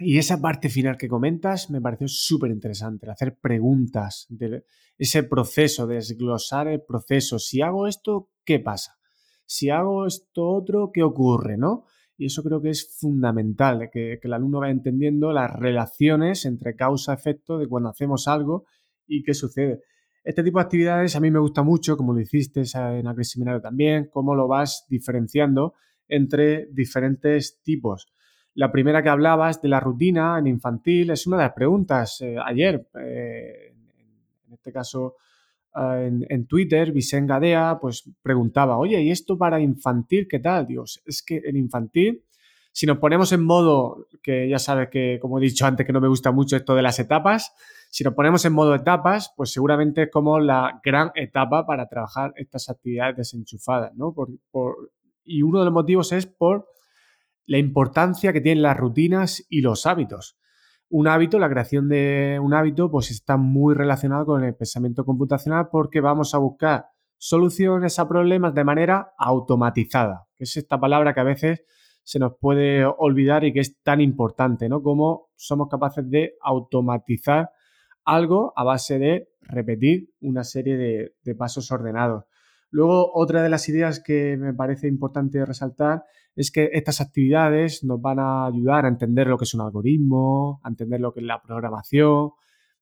A: Y esa parte final que comentas me pareció súper interesante, hacer preguntas, de ese proceso, de desglosar el proceso. Si hago esto, ¿qué pasa? Si hago esto otro, ¿qué ocurre? ¿no? Y eso creo que es fundamental, que, que el alumno vaya entendiendo las relaciones entre causa-efecto de cuando hacemos algo y qué sucede. Este tipo de actividades a mí me gusta mucho, como lo hiciste en aquel seminario también, cómo lo vas diferenciando entre diferentes tipos. La primera que hablabas de la rutina en infantil es una de las preguntas. Eh, ayer, eh, en este caso ah, en, Twitter, Vicen Gadea, pues preguntaba, oye, ¿y esto para infantil qué tal? Dios, es que en infantil, si nos ponemos en modo, que ya sabes que, como he dicho antes, que no me gusta mucho esto de las etapas, si nos ponemos en modo etapas, pues seguramente es como la gran etapa para trabajar estas actividades desenchufadas, ¿no? y uno de los motivos es por la importancia que tienen las rutinas y los hábitos. Un hábito, la creación de un hábito, pues está muy relacionado con el pensamiento computacional porque vamos a buscar soluciones a problemas de manera automatizada, que es esta palabra que a veces se nos puede olvidar y que es tan importante, ¿no? Como somos capaces de automatizar algo a base de repetir una serie de, de pasos ordenados. Luego, otra de las ideas que me parece importante resaltar es que estas actividades nos van a ayudar a entender lo que es un algoritmo, a entender lo que es la programación,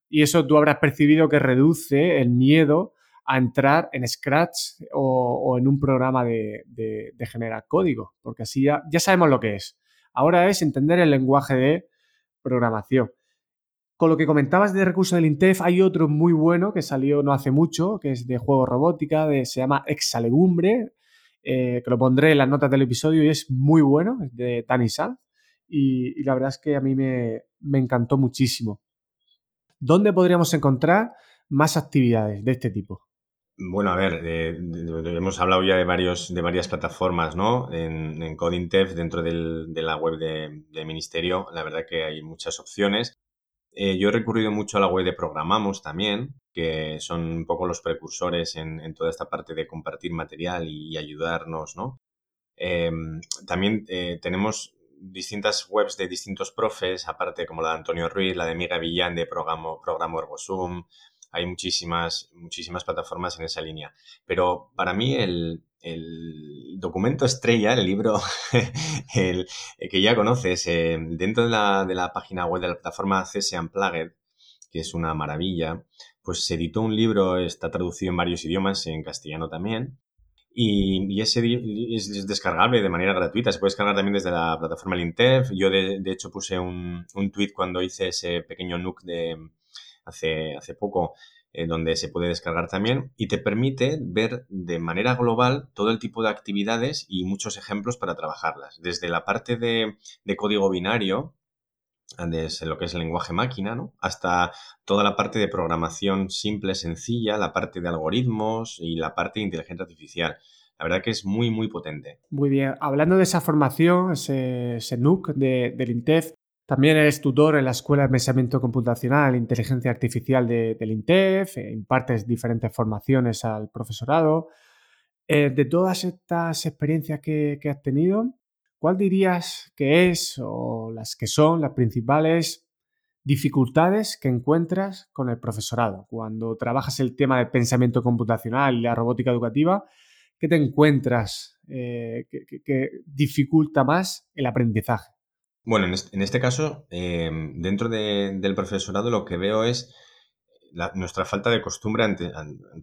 A: y eso tú habrás percibido que reduce el miedo a entrar en Scratch o, en un programa de, generar código, porque así ya, ya sabemos lo que es. Ahora es entender el lenguaje de programación. Con lo que comentabas de recursos del INTEF, hay otro muy bueno que salió no hace mucho, que es de juego robótica, de, se llama Exalegumbre, eh, que lo pondré en las notas del episodio y es muy bueno, es de Tani Sanz, y, la verdad es que a mí me, encantó muchísimo. ¿Dónde podríamos encontrar más actividades de este tipo?
B: Bueno, a ver, hemos hablado ya de, varios, de varias plataformas, ¿no? En, en dentro de la web del ministerio, la verdad que hay muchas opciones. Eh, yo he recurrido mucho a la web de Programamos también, que son un poco los precursores en, toda esta parte de compartir material y, ayudarnos, ¿no? Em, también eh, tenemos distintas webs de distintos profes, aparte como la de Antonio Ruiz, la de Miguel Villán de Programo, Programo hay muchísimas, muchísimas plataformas en esa línea. Pero para mí el, el documento estrella, el libro el, que ya conoces, eh, dentro de la, de la, página web de la plataforma CS Unplugged, que es una maravilla, pues se editó un libro, está traducido en varios idiomas, en castellano también, y, ese es descargable de manera gratuita. Se puede descargar también desde la plataforma Lintef. Yo, de, de hecho, puse un, un, tweet cuando hice ese pequeño NUC de hace, hace poco donde se puede descargar también y te permite ver de manera global todo el tipo de actividades y muchos ejemplos para trabajarlas. Desde la parte de, código binario, desde lo que es el lenguaje máquina, ¿no? hasta toda la parte de programación simple, sencilla, la parte de algoritmos y la parte de inteligencia artificial. La verdad que es muy, muy potente.
A: Muy bien. Hablando de esa formación, ese, NUC de, del INTEF, también eres tutor en la Escuela de Pensamiento Computacional e Inteligencia Artificial de, del INTEF, eh, impartes diferentes formaciones al profesorado. Eh, de todas estas experiencias que, has tenido, ¿cuál dirías que es o las que son las principales dificultades que encuentras con el profesorado? Cuando trabajas el tema del pensamiento computacional y la robótica educativa, ¿qué te encuentras eh, que dificulta más el aprendizaje?
B: Bueno, en este, caso, em, dentro del profesorado lo que veo es nuestra falta de costumbre ante,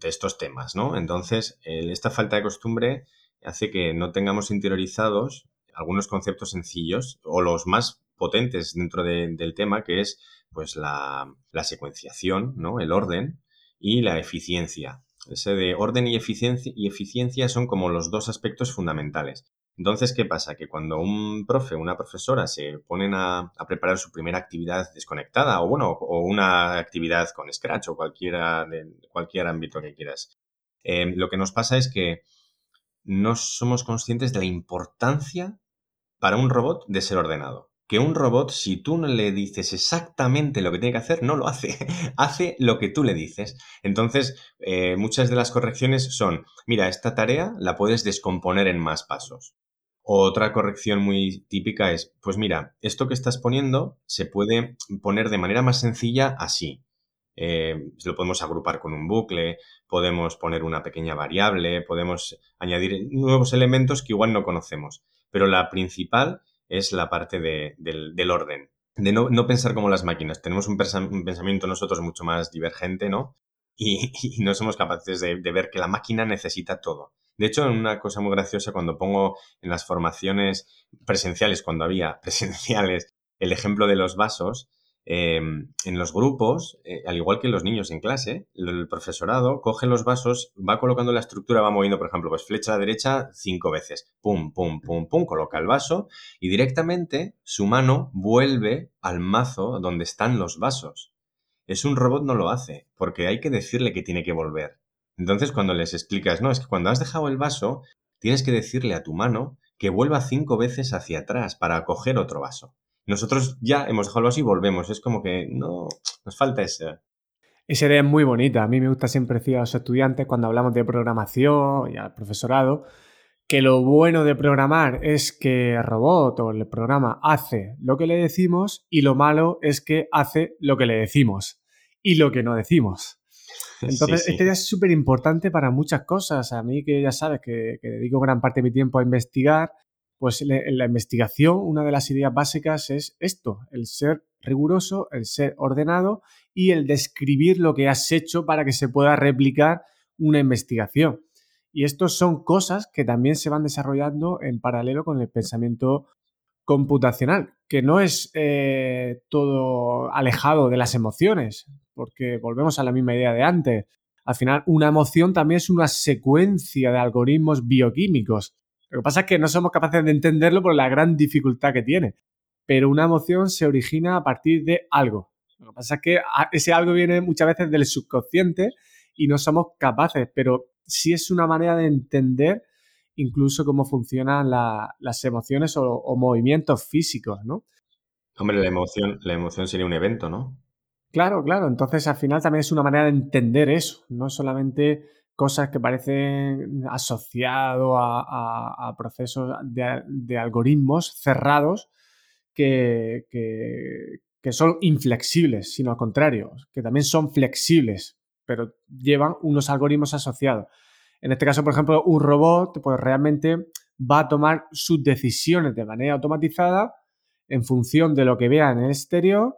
B: estos temas, ¿no? Entonces, esta falta de costumbre hace que no tengamos interiorizados algunos conceptos sencillos o los más potentes dentro del tema, que es pues la, la, secuenciación, ¿no? El orden y la eficiencia. Ese de orden y eficiencia, y eficiencia son como los dos aspectos fundamentales. Entonces, ¿qué pasa? Que cuando un profe o una profesora se ponen a, preparar su primera actividad desconectada o bueno, o una actividad con Scratch o cualquiera de cualquier ámbito que quieras, eh, lo que nos pasa es que no somos conscientes de la importancia para un robot de ser ordenado. Que un robot, si tú no le dices exactamente lo que tiene que hacer, no lo hace. hace lo que tú le dices. Entonces, eh, muchas de las correcciones son, mira, esta tarea la puedes descomponer en más pasos. Otra corrección muy típica es, pues mira, esto que estás poniendo se puede poner de manera más sencilla así. Eh, lo podemos agrupar con un bucle, podemos poner una pequeña variable, podemos añadir nuevos elementos que igual no conocemos. Pero la principal es la parte del, orden, de no, pensar como las máquinas. Tenemos un, pensamiento nosotros mucho más divergente, ¿no? Y, no somos capaces de ver que la máquina necesita todo. De hecho, una cosa muy graciosa, cuando pongo en las formaciones presenciales, cuando había presenciales, el ejemplo de los vasos, em, en los grupos, eh, al igual que los niños en clase, el profesorado coge los vasos, va colocando la estructura, va moviendo, por ejemplo, pues flecha a la derecha cinco veces, pum, pum, pum, pum, coloca el vaso y directamente su mano vuelve al mazo donde están los vasos. Es un robot no lo hace, porque hay que decirle que tiene que volver. Entonces, cuando les explicas, no, es que cuando has dejado el vaso, tienes que decirle a tu mano que vuelva cinco veces hacia atrás para coger otro vaso. Nosotros ya hemos dejado el vaso y volvemos. Es como que no, nos falta ese.
A: Esa idea es muy bonita. A mí me gusta siempre decir a los estudiantes cuando hablamos de programación y al profesorado que lo bueno de programar es que el robot o el programa hace lo que le decimos y lo malo es que hace lo que le decimos y lo que no decimos. Entonces, esta idea es súper importante para muchas cosas. A mí, que ya sabes que, dedico gran parte de mi tiempo a investigar, pues en la investigación una de las ideas básicas es esto, el ser riguroso, el ser ordenado y el describir lo que has hecho para que se pueda replicar una investigación. Y estas son cosas que también se van desarrollando en paralelo con el pensamiento computacional, que no es eh, todo alejado de las emociones porque volvemos a la misma idea de antes. Al final, una emoción también es una secuencia de algoritmos bioquímicos. Lo que pasa es que no somos capaces de entenderlo por la gran dificultad que tiene. Pero una emoción se origina a partir de algo. Lo que pasa es que ese algo viene muchas veces del subconsciente y no somos capaces, pero sí es una manera de entender incluso cómo funcionan las emociones o, o, movimientos físicos, ¿no?
B: Hombre, la emoción, la emoción sería un evento, ¿no?
A: Claro, claro. Entonces, al final también es una manera de entender eso, no solamente cosas que parecen asociados a, procesos de, algoritmos cerrados que, que, son inflexibles, sino al contrario, que también son flexibles, pero llevan unos algoritmos asociados. En este caso, por ejemplo, un robot, pues realmente va a tomar sus decisiones de manera automatizada en función de lo que vea en el exterior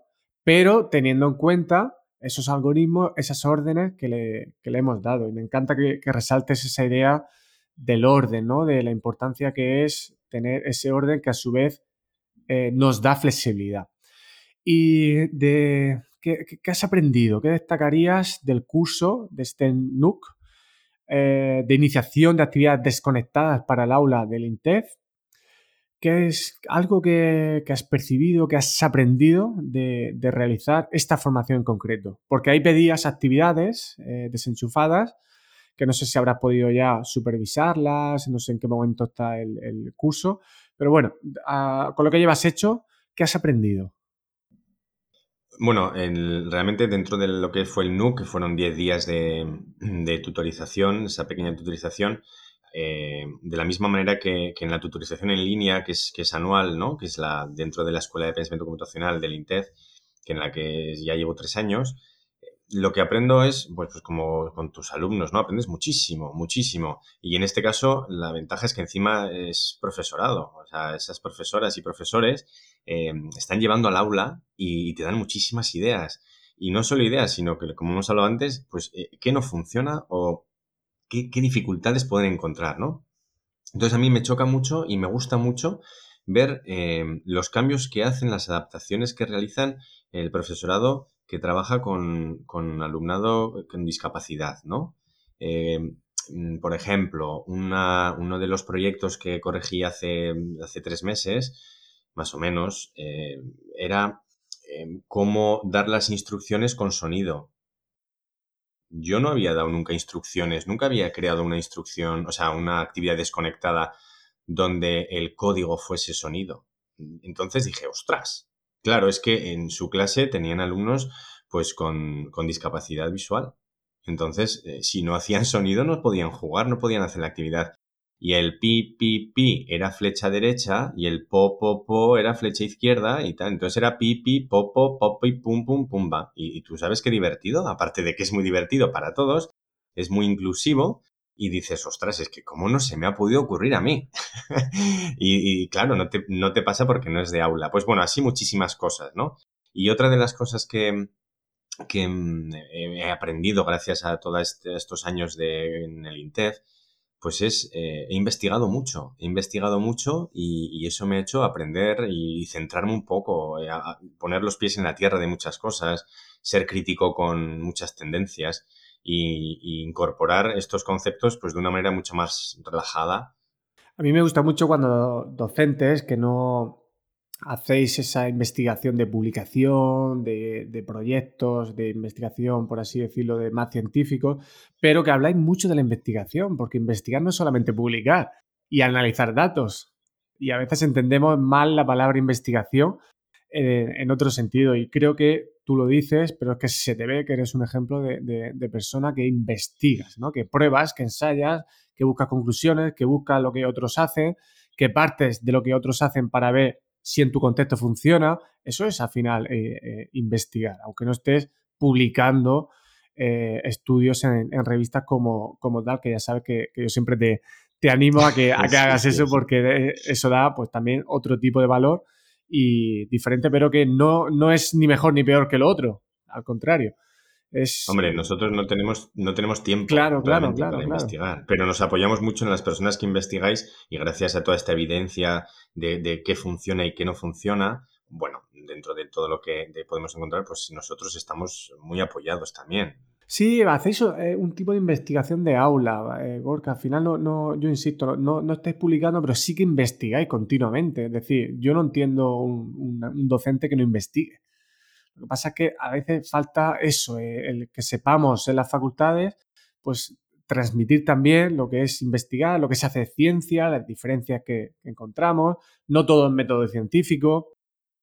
A: pero teniendo en cuenta esos algoritmos, esas órdenes que le, hemos dado. Y me encanta que, resaltes esa idea del orden, ¿no? De la importancia que es tener ese orden que a su vez eh, nos da flexibilidad. ¿Y de ¿qué, has aprendido? ¿Qué destacarías del curso de este NUC eh, de iniciación de actividades desconectadas para el aula del INTEF? ¿Qué es algo que, has percibido, que has aprendido de, realizar esta formación en concreto? Porque ahí pedías actividades eh, desenchufadas que no sé si habrás podido ya supervisarlas, no sé en qué momento está el, curso, pero bueno, con lo que llevas hecho, ¿qué has aprendido?
B: Bueno, realmente dentro de lo que fue el NUC, que fueron 10 días de, de tutorización, esa pequeña tutorización, eh, de la misma manera que, en la tutorización en línea, que es, que es anual, ¿no? que es la dentro de la Escuela de Pensamiento Computacional del INTEF, que en la que ya llevo tres años, lo que aprendo es, pues, pues, como con tus alumnos, ¿no? Aprendes muchísimo, muchísimo. Y en este caso, la ventaja es que encima es profesorado. O sea, esas profesoras y profesores eh, están llevando al aula y, te dan muchísimas ideas. Y no solo ideas, sino que, como hemos hablado antes, pues, eh, ¿qué no funciona o qué, dificultades pueden encontrar, ¿no? Entonces, a mí me choca mucho y me gusta mucho ver eh, los cambios que hacen, las adaptaciones que realizan el profesorado que trabaja con, alumnado con discapacidad, ¿no? Mm, por ejemplo, uno de los proyectos que corregí hace, hace tres meses, más o menos, eh, era cómo dar las instrucciones con sonido. Yo no había dado nunca instrucciones, nunca había creado una instrucción, o sea, una actividad desconectada donde el código fuese sonido. Entonces dije, ostras, claro, es que en su clase tenían alumnos pues con, discapacidad visual. Entonces, eh, si no hacían sonido, no podían jugar, no podían hacer la actividad. Y el pi, pi, pi era flecha derecha y el po, po, po era flecha izquierda y tal. Entonces era pi, pi, po, po, po, pi, pum, pum, pum, va. Y, tú sabes qué divertido, aparte de que es muy divertido para todos, es muy inclusivo y dices, ostras, es que cómo no se me ha podido ocurrir a mí. y, claro, no te, no te pasa porque no es de aula. Pues bueno, así muchísimas cosas, ¿no? Y otra de las cosas que, que mm, he aprendido gracias a todos este, estos años de, en el INTEF, pues es, eh, he investigado mucho, he investigado mucho y, eso me ha hecho aprender y centrarme un poco, eh, poner los pies en la tierra de muchas cosas, ser crítico con muchas tendencias y, incorporar estos conceptos pues de una manera mucho más relajada.
A: A mí me gusta mucho cuando docentes que no hacéis esa investigación de publicación, de, proyectos, de investigación, por así decirlo, de más científicos, pero que habláis mucho de la investigación, porque investigar no es solamente publicar y analizar datos. Y a veces entendemos mal la palabra investigación en otro sentido. Y creo que tú lo dices, pero es que se te ve que eres un ejemplo de, persona que investigas, ¿no? que pruebas, que ensayas, que buscas conclusiones, que buscas lo que otros hacen, que partes de lo que otros hacen para ver si en tu contexto funciona. Eso es al final eh, eh, investigar, aunque no estés publicando eh, estudios en, revistas como, como tal, que ya sabes que, yo siempre te, te animo a que, a que hagas eso porque eso da pues también otro tipo de valor y diferente, pero que no, no es ni mejor ni peor que lo otro, al contrario. Es...
B: Hombre, nosotros no tenemos, no tenemos tiempo
A: claro, claro, claro,
B: para investigar, pero nos apoyamos mucho en las personas que investigáis y gracias a toda esta evidencia de, de qué funciona y qué no funciona, bueno, dentro de todo lo que podemos encontrar, pues nosotros estamos muy apoyados también.
A: Sí, hacéis eh, un tipo de investigación de aula, eh, Al final, no, no, yo insisto, no, no estáis publicando, pero sí que investigáis continuamente. Es decir, yo no entiendo un, docente que no investigue. Lo que pasa es que a veces falta eso, eh, el que sepamos en las facultades, pues transmitir también lo que es investigar, lo que se hace ciencia, las diferencias que, encontramos. No todo es método científico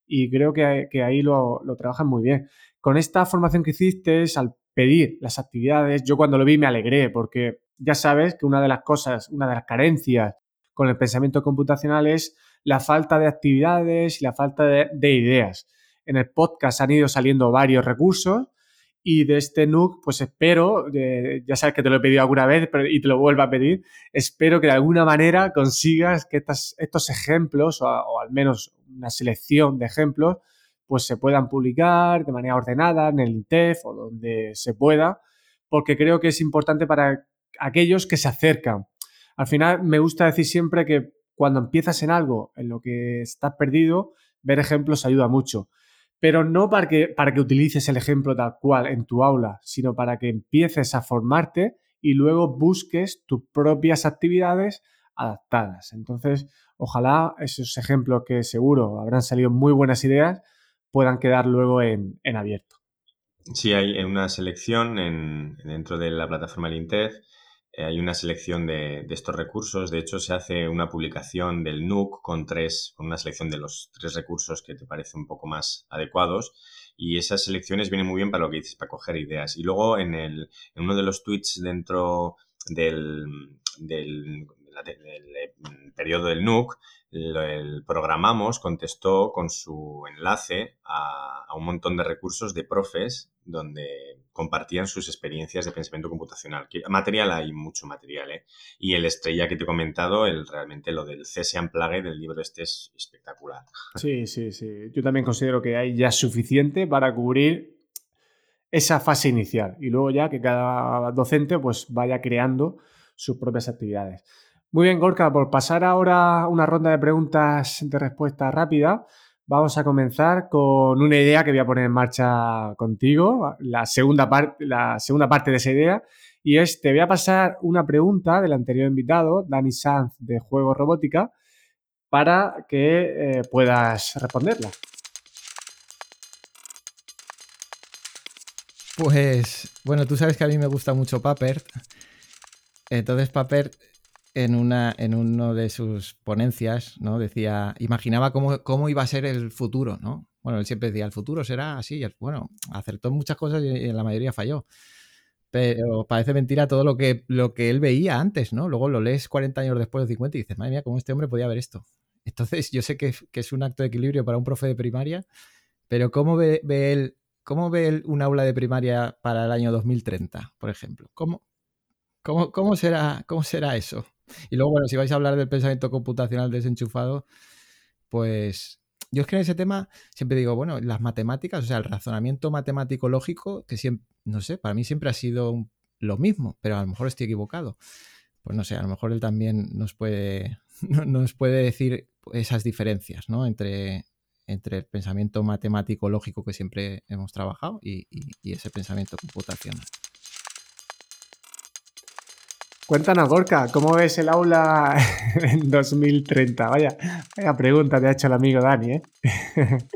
A: y creo que, ahí lo, lo trabajan muy bien. Con esta formación que hiciste, al pedir las actividades, yo cuando lo vi me alegré porque ya sabes que una de las cosas, una de las carencias con el pensamiento computacional es la falta de actividades y la falta de, ideas. En el podcast han ido saliendo varios recursos y de este NUC, pues espero, ya sabes que te lo he pedido alguna vez y te lo vuelvo a pedir, espero que de alguna manera consigas que estos ejemplos, o al menos una selección de ejemplos, pues se puedan publicar de manera ordenada en el INTEF o donde se pueda, porque creo que es importante para aquellos que se acercan. Al final me gusta decir siempre que cuando empiezas en algo en lo que estás perdido, ver ejemplos ayuda mucho. Pero no para que, para que utilices el ejemplo tal cual en tu aula, sino para que empieces a formarte y luego busques tus propias actividades adaptadas. Entonces, ojalá esos ejemplos que seguro habrán salido muy buenas ideas, puedan quedar luego en, abierto.
B: Sí, hay una selección en, dentro de la plataforma del INTEF, hay una selección de, estos recursos. De hecho, se hace una publicación del NUC con tres, con una selección de los tres recursos que te parecen un poco más adecuados. Y esas selecciones vienen muy bien para lo que dices, para coger ideas. Y luego en, el, en uno de los tweets dentro del, del periodo del NUC, el programamos contestó con su enlace a, un montón de recursos de profes donde compartían sus experiencias de pensamiento computacional. Material hay mucho material, ¿eh? Y el estrella que te he comentado, el, realmente lo del CSE Unplugged del libro este es espectacular.
A: Sí, sí, sí. Yo también considero que hay ya suficiente para cubrir esa fase inicial y luego ya que cada docente pues vaya creando sus propias actividades. Muy bien, Gorka, por pasar ahora una ronda de preguntas de respuesta rápida, vamos a comenzar con una idea que voy a poner en marcha contigo, la segunda, la segunda parte de esa idea, y es, te voy a pasar una pregunta del anterior invitado, Dani Sanz, de Juego Robótica, para que eh, puedas responderla.
C: Pues, bueno, tú sabes que a mí me gusta mucho Paper. Entonces, Paper, en, una, en uno de sus ponencias, ¿no? Decía, imaginaba cómo, cómo iba a ser el futuro, ¿no? Bueno, él siempre decía, el futuro será así. Bueno, acertó muchas cosas y en la mayoría falló. Pero parece mentira todo lo que, lo que él veía antes, ¿no? Luego lo lees 40 años después de 50 y dices, madre mía, ¿cómo este hombre podía ver esto? Entonces, yo sé que, es un acto de equilibrio para un profe de primaria, pero ¿cómo ve, él ¿Cómo ve un aula de primaria para el año 2030, por ejemplo? ¿Cómo, cómo, será, ¿Cómo será eso? Y luego, bueno, si vais a hablar del pensamiento computacional desenchufado, pues yo es que en ese tema siempre digo, bueno, las matemáticas, o sea, el razonamiento matemático lógico, que siempre, no sé, para mí siempre ha sido lo mismo, pero a lo mejor estoy equivocado. Pues no sé, a lo mejor él también nos puede, nos puede decir esas diferencias, ¿no? Entre, entre el pensamiento matemático lógico que siempre hemos trabajado y, ese pensamiento computacional.
A: Cuéntanos, Gorka, ¿cómo ves el aula en 2030? Vaya, vaya pregunta te ha hecho el amigo Dani, ¿eh?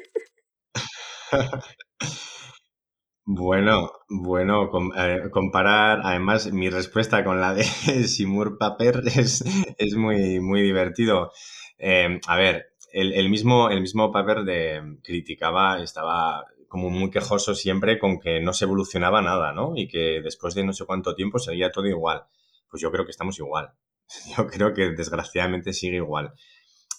B: Bueno, bueno, eh, comparar, además mi respuesta con la de Simur Paper es, es muy, muy divertido. Eh, a ver, el, mismo, el mismo Paper de, criticaba, estaba como muy quejoso siempre con que no se evolucionaba nada, ¿no? Y que después de no sé cuánto tiempo seguía todo igual. Pues yo creo que estamos igual. Yo creo que desgraciadamente sigue igual.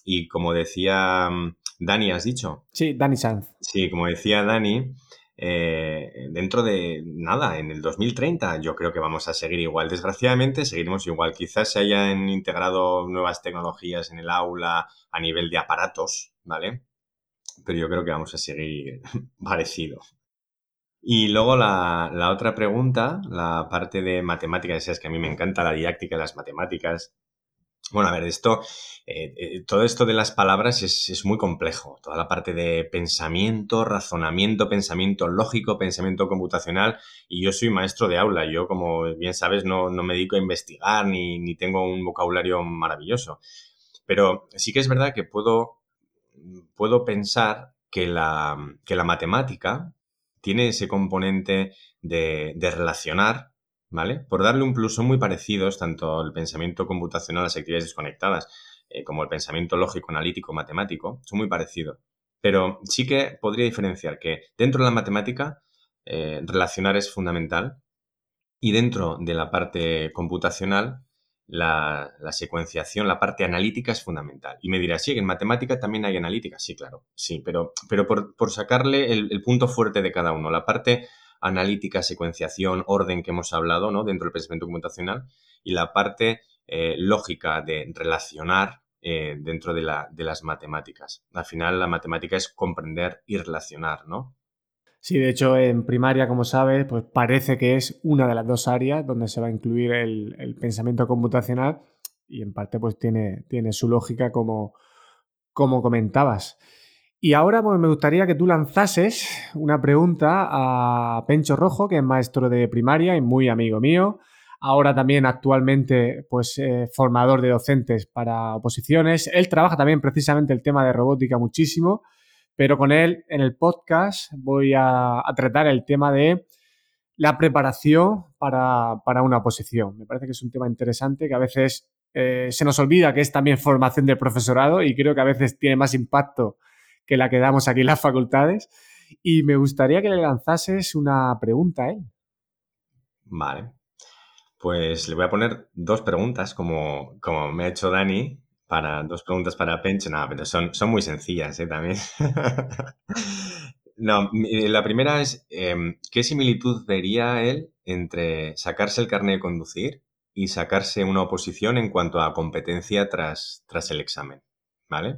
B: Y como decía mm, Dani, ¿has dicho?
A: Sí, Dani Sanz.
B: Sí, como decía Dani, eh, dentro de nada, en el 2030 yo creo que vamos a seguir igual. Desgraciadamente seguiremos igual. Quizás se hayan integrado nuevas tecnologías en el aula a nivel de aparatos, ¿vale? Pero yo creo que vamos a seguir parecido. Y luego la, la, otra pregunta, la parte de matemáticas, es que a mí me encanta la didáctica las matemáticas. Bueno, a ver, esto, eh, eh, todo esto de las palabras es, muy complejo. Toda la parte de pensamiento, razonamiento, pensamiento lógico, pensamiento computacional. Y yo soy maestro de aula. Yo, como bien sabes, no, me dedico a investigar ni, ni, tengo un vocabulario maravilloso. Pero sí que es verdad que puedo, puedo pensar que la, que la matemática tiene ese componente de, relacionar ¿vale? Por darle un plus son muy parecidos tanto el pensamiento computacional, las actividades desconectadas, eh, como el pensamiento lógico, analítico, matemático, son muy parecidos. Pero sí que podría diferenciar que dentro de la matemática eh, relacionar es fundamental y dentro de la parte computacional la, secuenciación, la parte analítica es fundamental. Y me dirá, sí, en matemática también hay analítica. Sí, claro, sí, pero, pero por, sacarle el, punto fuerte de cada uno, la parte analítica, secuenciación, orden que hemos hablado ¿no? dentro del pensamiento computacional y la parte eh, lógica de relacionar eh, dentro de, la, de, las matemáticas. Al final la matemática es comprender y relacionar, ¿no?
A: Sí, de hecho en primaria, como sabes, pues parece que es una de las dos áreas donde se va a incluir el, pensamiento computacional y en parte pues tiene, su lógica como, como comentabas. Y ahora pues, me gustaría que tú lanzases una pregunta a Pencho Rojo, que es maestro de primaria y muy amigo mío. Ahora también actualmente pues eh, formador de docentes para oposiciones. Él trabaja también precisamente el tema de robótica muchísimo, pero con él en el podcast voy a, tratar el tema de la preparación para, una oposición. Me parece que es un tema interesante que a veces eh, se nos olvida que es también formación del profesorado y creo que a veces tiene más impacto que la que damos aquí en las facultades. Y me gustaría que le lanzases una pregunta a él.
B: Vale. Pues le voy a poner dos preguntas, como, como me ha hecho Dani, para dos preguntas para Pench. No, pero son, son muy sencillas, ¿eh? También. no, la primera es, em, ¿qué similitud vería él entre sacarse el carnet de conducir y sacarse una oposición en cuanto a competencia tras, tras el examen? ¿Vale?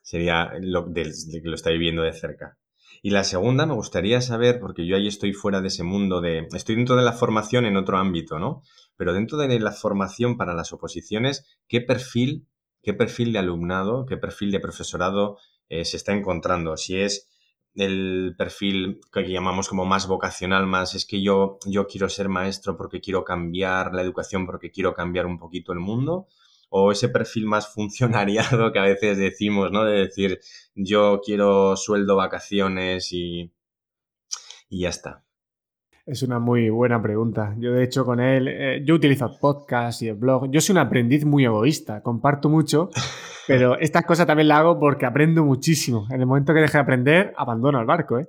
B: Sería lo, de, que lo está viviendo de cerca. Y la segunda, me gustaría saber, porque yo ahí estoy fuera de ese mundo de... Estoy dentro de la formación en otro ámbito, ¿no? Pero dentro de la formación para las oposiciones, ¿qué perfil, qué perfil de alumnado, qué perfil de profesorado eh, se está encontrando? Si es el perfil que llamamos como más vocacional, más es que yo, yo quiero ser maestro porque quiero cambiar la educación, porque quiero cambiar un poquito el mundo, o ese perfil más funcionariado que a veces decimos, ¿no? De decir, yo quiero sueldo, vacaciones y, y ya está.
A: Es una muy buena pregunta. Yo, de hecho, con él, eh, yo utilizo podcast y el blog. Yo soy un aprendiz muy egoísta, comparto mucho, pero estas cosas también las hago porque aprendo muchísimo. En el momento que deje de aprender, abandono el barco, ¿eh?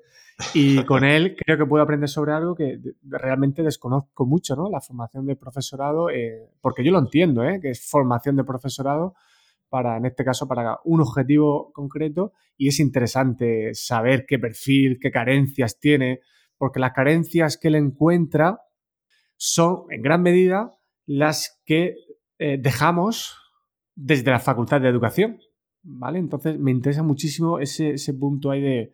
A: Y con él creo que puedo aprender sobre algo que realmente desconozco mucho, ¿no? La formación de profesorado, eh, porque yo lo entiendo, ¿eh? Que es formación de profesorado para, en este caso, para un objetivo concreto y es interesante saber qué perfil, qué carencias tiene, porque las carencias que él encuentra son, en gran medida, las que eh, dejamos desde la Facultad de Educación, ¿vale? Entonces me interesa muchísimo ese, ese punto ahí de,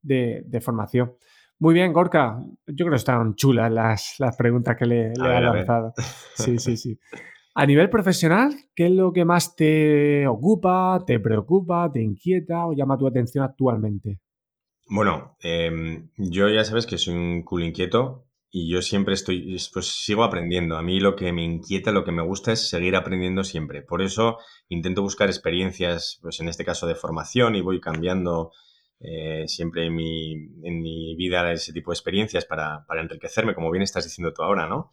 A: de, formación. Muy bien, Gorka. Yo creo que están chulas las, las preguntas que le, le lanzado. Sí, sí, sí. A nivel profesional, ¿qué es lo que más te ocupa, te preocupa, te inquieta o llama tu atención actualmente?
B: Bueno, em, yo ya sabes que soy un culo inquieto y yo siempre estoy, pues sigo aprendiendo. A mí lo que me inquieta, lo que me gusta es seguir aprendiendo siempre. Por eso intento buscar experiencias, pues en este caso de formación y voy cambiando eh, siempre en mi, en mi, vida ese tipo de experiencias para, para, enriquecerme, como bien estás diciendo tú ahora, ¿no?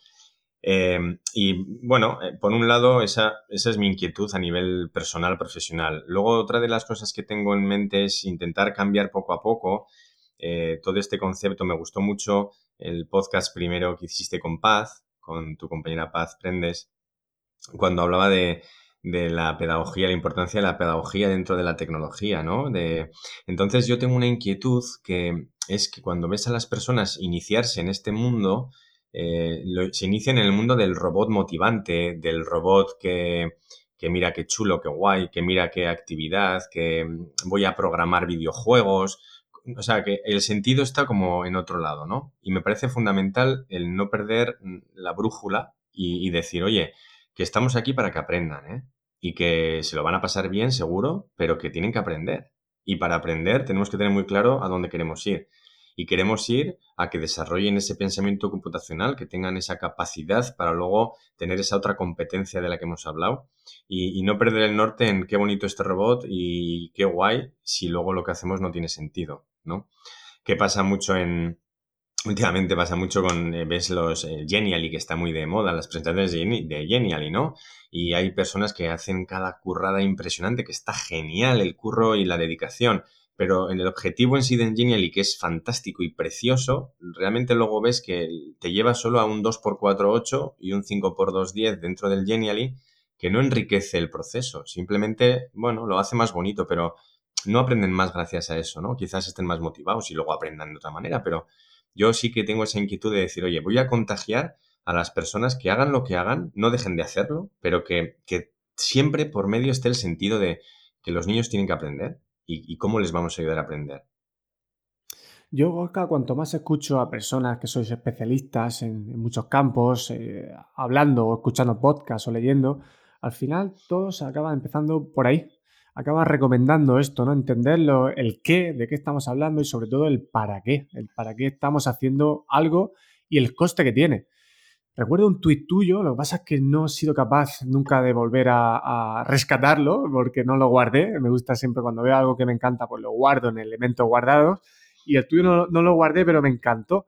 B: Em, y bueno, eh, por un lado, esa, esa, es mi inquietud a nivel personal, profesional. Luego, otra de las cosas que tengo en mente es intentar cambiar poco a poco eh, todo este concepto. Me gustó mucho el podcast primero que hiciste con Paz, con tu compañera Paz Prendes, cuando hablaba de, de la pedagogía, la importancia de la pedagogía dentro de la tecnología, ¿no? De, entonces yo tengo una inquietud que es que cuando ves a las personas iniciarse en este mundo, eh, se inician en el mundo del robot motivante, del robot que, que mira qué chulo, qué guay, que mira qué actividad, que voy a programar videojuegos. O sea, que el sentido está como en otro lado, ¿no? Y me parece fundamental el no perder la brújula y, y decir, oye, que estamos aquí para que aprendan, ¿eh? Y que se lo van a pasar bien, seguro, pero que tienen que aprender. Y para aprender tenemos que tener muy claro a dónde queremos ir. Y queremos ir a que desarrollen ese pensamiento computacional, que tengan esa capacidad para luego tener esa otra competencia de la que hemos hablado y, no perder el norte en qué bonito este robot y qué guay si luego lo que hacemos no tiene sentido, ¿no? Que pasa mucho en, Últimamente pasa mucho con, eh, ves los eh, que está muy de moda, las presentaciones de, de Genially, ¿no? Y hay personas que hacen cada currada impresionante, que está genial el curro y la dedicación, pero en el objetivo en sí de Genially, que es fantástico y precioso, realmente luego ves que te lleva solo a un 2x4 y un 5x2 10 dentro del Genially, que no enriquece el proceso, simplemente, bueno, lo hace más bonito, pero no aprenden más gracias a eso, ¿no? Quizás estén más motivados y luego aprendan de otra manera, pero yo sí que tengo esa inquietud de decir, oye, voy a contagiar a las personas que hagan lo que hagan, no dejen de hacerlo, pero que, siempre por medio esté el sentido de que los niños tienen que aprender y, cómo les vamos a ayudar a aprender.
A: Yo, Gorka, cuanto más escucho a personas que sois especialistas en, muchos campos, eh, hablando o escuchando podcasts o leyendo, al final todos acaban empezando por ahí, acaba recomendando esto, ¿no? Entenderlo, el qué, de qué estamos hablando y sobre todo el para qué, el para qué estamos haciendo algo y el coste que tiene. Recuerdo un tuit tuyo, lo que pasa es que no he sido capaz nunca de volver a, rescatarlo porque no lo guardé. Me gusta siempre cuando veo algo que me encanta, pues lo guardo en elementos guardados. Y el tuyo no, lo guardé, pero me encantó.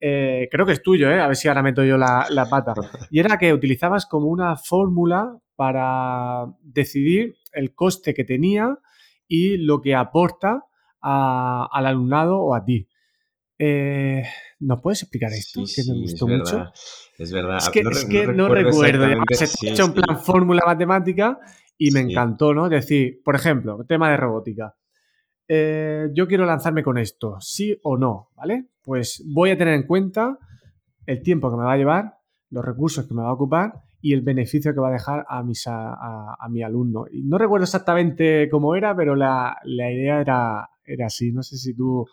A: Eh, creo que es tuyo, ¿eh? a ver si ahora meto yo la, la pata. Y era que utilizabas como una fórmula para decidir el coste que tenía y lo que aporta al alumnado o a ti. Eh, ¿nos puedes explicar esto? que me gustó mucho.
B: Es verdad.
A: Es que no, es que no, recuerdo. Se ha hecho en plan fórmula matemática y me encantó, ¿no? Es decir, por ejemplo, tema de robótica. Eh, yo quiero lanzarme con esto, sí o no, ¿vale? Pues voy a tener en cuenta el tiempo que me va a llevar, los recursos que me va a ocupar y el beneficio que va a dejar a, mis, a, mi alumno. Y no recuerdo exactamente cómo era, pero la, idea era, era así. No sé si tú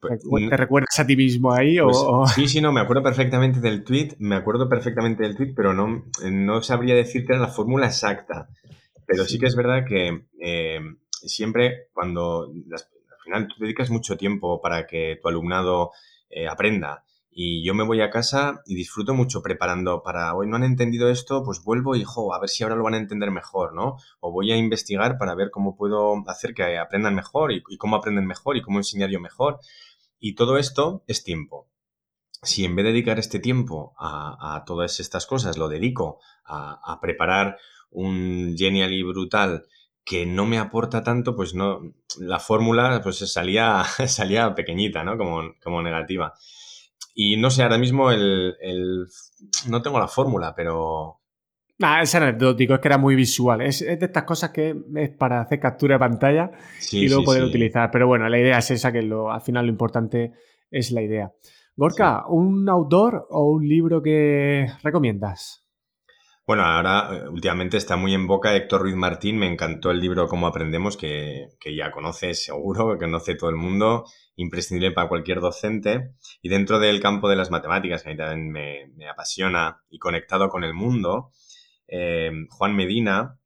A: te recuerdas a ti mismo ahí o,
B: pues, Sí, sí, no, me acuerdo perfectamente del tweet, me acuerdo perfectamente del tweet, pero no, no sabría decir que era la fórmula exacta. Pero sí, que es verdad que eh, siempre cuando al final tú dedicas mucho tiempo para que tu alumnado eh, aprenda y yo me voy a casa y disfruto mucho preparando para hoy no han entendido esto, pues vuelvo y jo, a ver si ahora lo van a entender mejor, ¿no? O voy a investigar para ver cómo puedo hacer que aprendan mejor y, cómo aprenden mejor y cómo enseñar yo mejor. Y todo esto es tiempo. Si en vez de dedicar este tiempo a, todas estas cosas, lo dedico a, a preparar un genial y brutal que no me aporta tanto, pues no, la fórmula pues salía, salía pequeñita, ¿no? Como, como negativa. Y no sé, ahora mismo el, no tengo la fórmula, pero...
A: Ah, es anecdótico, es que era muy visual. Es, de estas cosas que es para hacer captura de pantalla y luego poder utilizar. Pero bueno, la idea es esa, que lo, al final lo importante es la idea. Gorka, ¿un autor o un libro que recomiendas?
B: Bueno, ahora eh, últimamente está muy en boca Héctor Ruiz Martín. Me encantó el libro Cómo aprendemos, que, ya conoces seguro, que conoce todo el mundo, imprescindible para cualquier docente. Y dentro del campo de las matemáticas, que a mí también me, apasiona y conectado con el mundo, eh, Juan Medina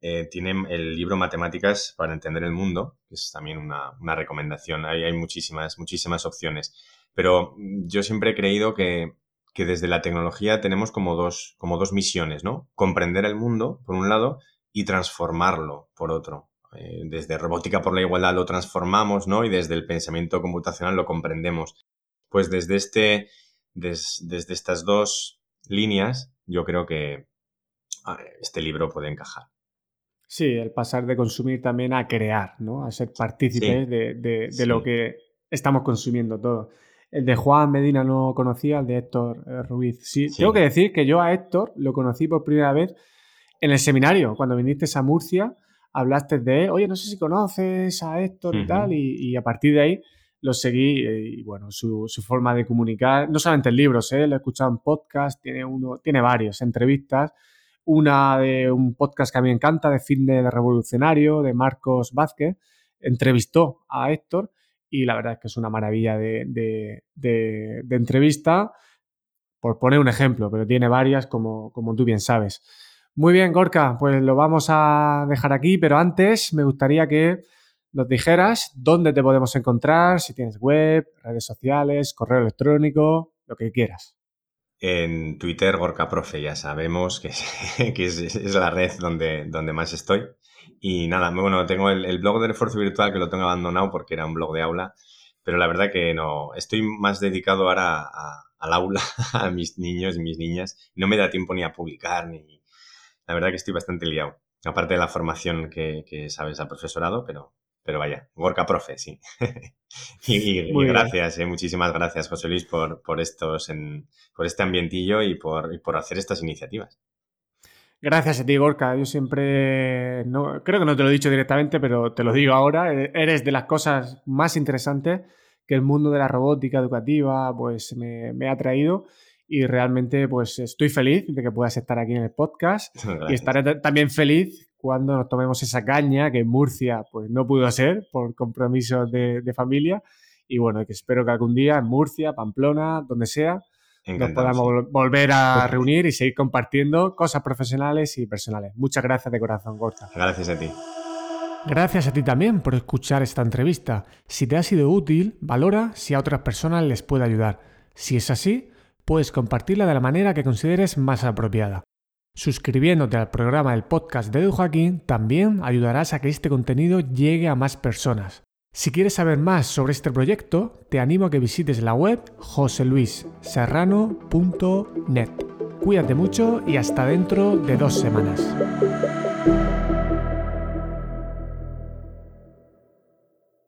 B: eh, tiene el libro Matemáticas para entender el mundo, que es también una, recomendación. Hay, muchísimas, muchísimas opciones. Pero yo siempre he creído que que desde la tecnología tenemos como dos, como dos misiones, ¿no? Comprender el mundo, por un lado, y transformarlo, por otro. Eh, desde robótica por la igualdad lo transformamos, ¿no? Y desde el pensamiento computacional lo comprendemos. Pues desde este, desde estas dos líneas, yo creo que este libro puede encajar.
A: Sí, el pasar de consumir también a crear, ¿no? A ser partícipes de, lo que estamos consumiendo todo. El de Juan Medina no conocía, el de Héctor eh, Ruiz. Sí, tengo que decir que yo a Héctor lo conocí por primera vez en el seminario, cuando viniste a Murcia, hablaste de él, oye, no sé si conoces a Héctor y tal, y, a partir de ahí lo seguí eh, y bueno, su, forma de comunicar, no solamente en libros, ¿eh? lo he escuchado en podcast, tiene, uno, tiene varios, entrevistas, una de un podcast que a mí me encanta, de fitness revolucionario, de Marcos Vázquez, entrevistó a Héctor y la verdad es que es una maravilla de, entrevista, por poner un ejemplo, pero tiene varias como, como tú bien sabes. Muy bien, Gorka, pues lo vamos a dejar aquí, pero antes me gustaría que nos dijeras dónde te podemos encontrar, si tienes web, redes sociales, correo electrónico, lo que quieras.
B: En Twitter, Gorka Profe, ya sabemos que, es, la red donde, donde más estoy. Y nada, bueno, tengo el, blog de refuerzo virtual que lo tengo abandonado porque era un blog de aula, pero la verdad que no, estoy más dedicado ahora al aula, a mis niños y mis niñas. No me da tiempo ni a publicar, ni... La verdad que estoy bastante liado. Aparte de la formación que, que sabes al profesorado, pero, pero vaya, Gorka Profe, sí. y, gracias, eh, muchísimas gracias, José Luis, por, por, estos en, por este ambientillo y por, y por hacer estas iniciativas.
A: Gracias a ti, Gorka. Yo siempre, no, creo que no te lo he dicho directamente, pero te lo digo ahora. E-, eres de las cosas más interesantes que el mundo de la robótica educativa pues, me, ha traído y realmente pues estoy feliz de que puedas estar aquí en el podcast y estaré también feliz cuando nos tomemos esa caña que en Murcia pues no pudo ser por compromisos de, de familia y bueno, que espero que algún día en Murcia, Pamplona, donde sea, nos podamos volver a reunir y seguir compartiendo cosas profesionales y personales. Muchas gracias de corazón, Gorka.
B: Gracias a ti.
A: Gracias a ti también por escuchar esta entrevista. Si te ha sido útil, valora si a otras personas les puede ayudar. Si es así, puedes compartirla de la manera que consideres más apropiada. Suscribiéndote al programa del podcast de Joaquín también ayudarás a que este contenido llegue a más personas. Si quieres saber más sobre este proyecto, te animo a que visites la web joseluisserrano.net. Cuídate mucho y hasta dentro de dos semanas.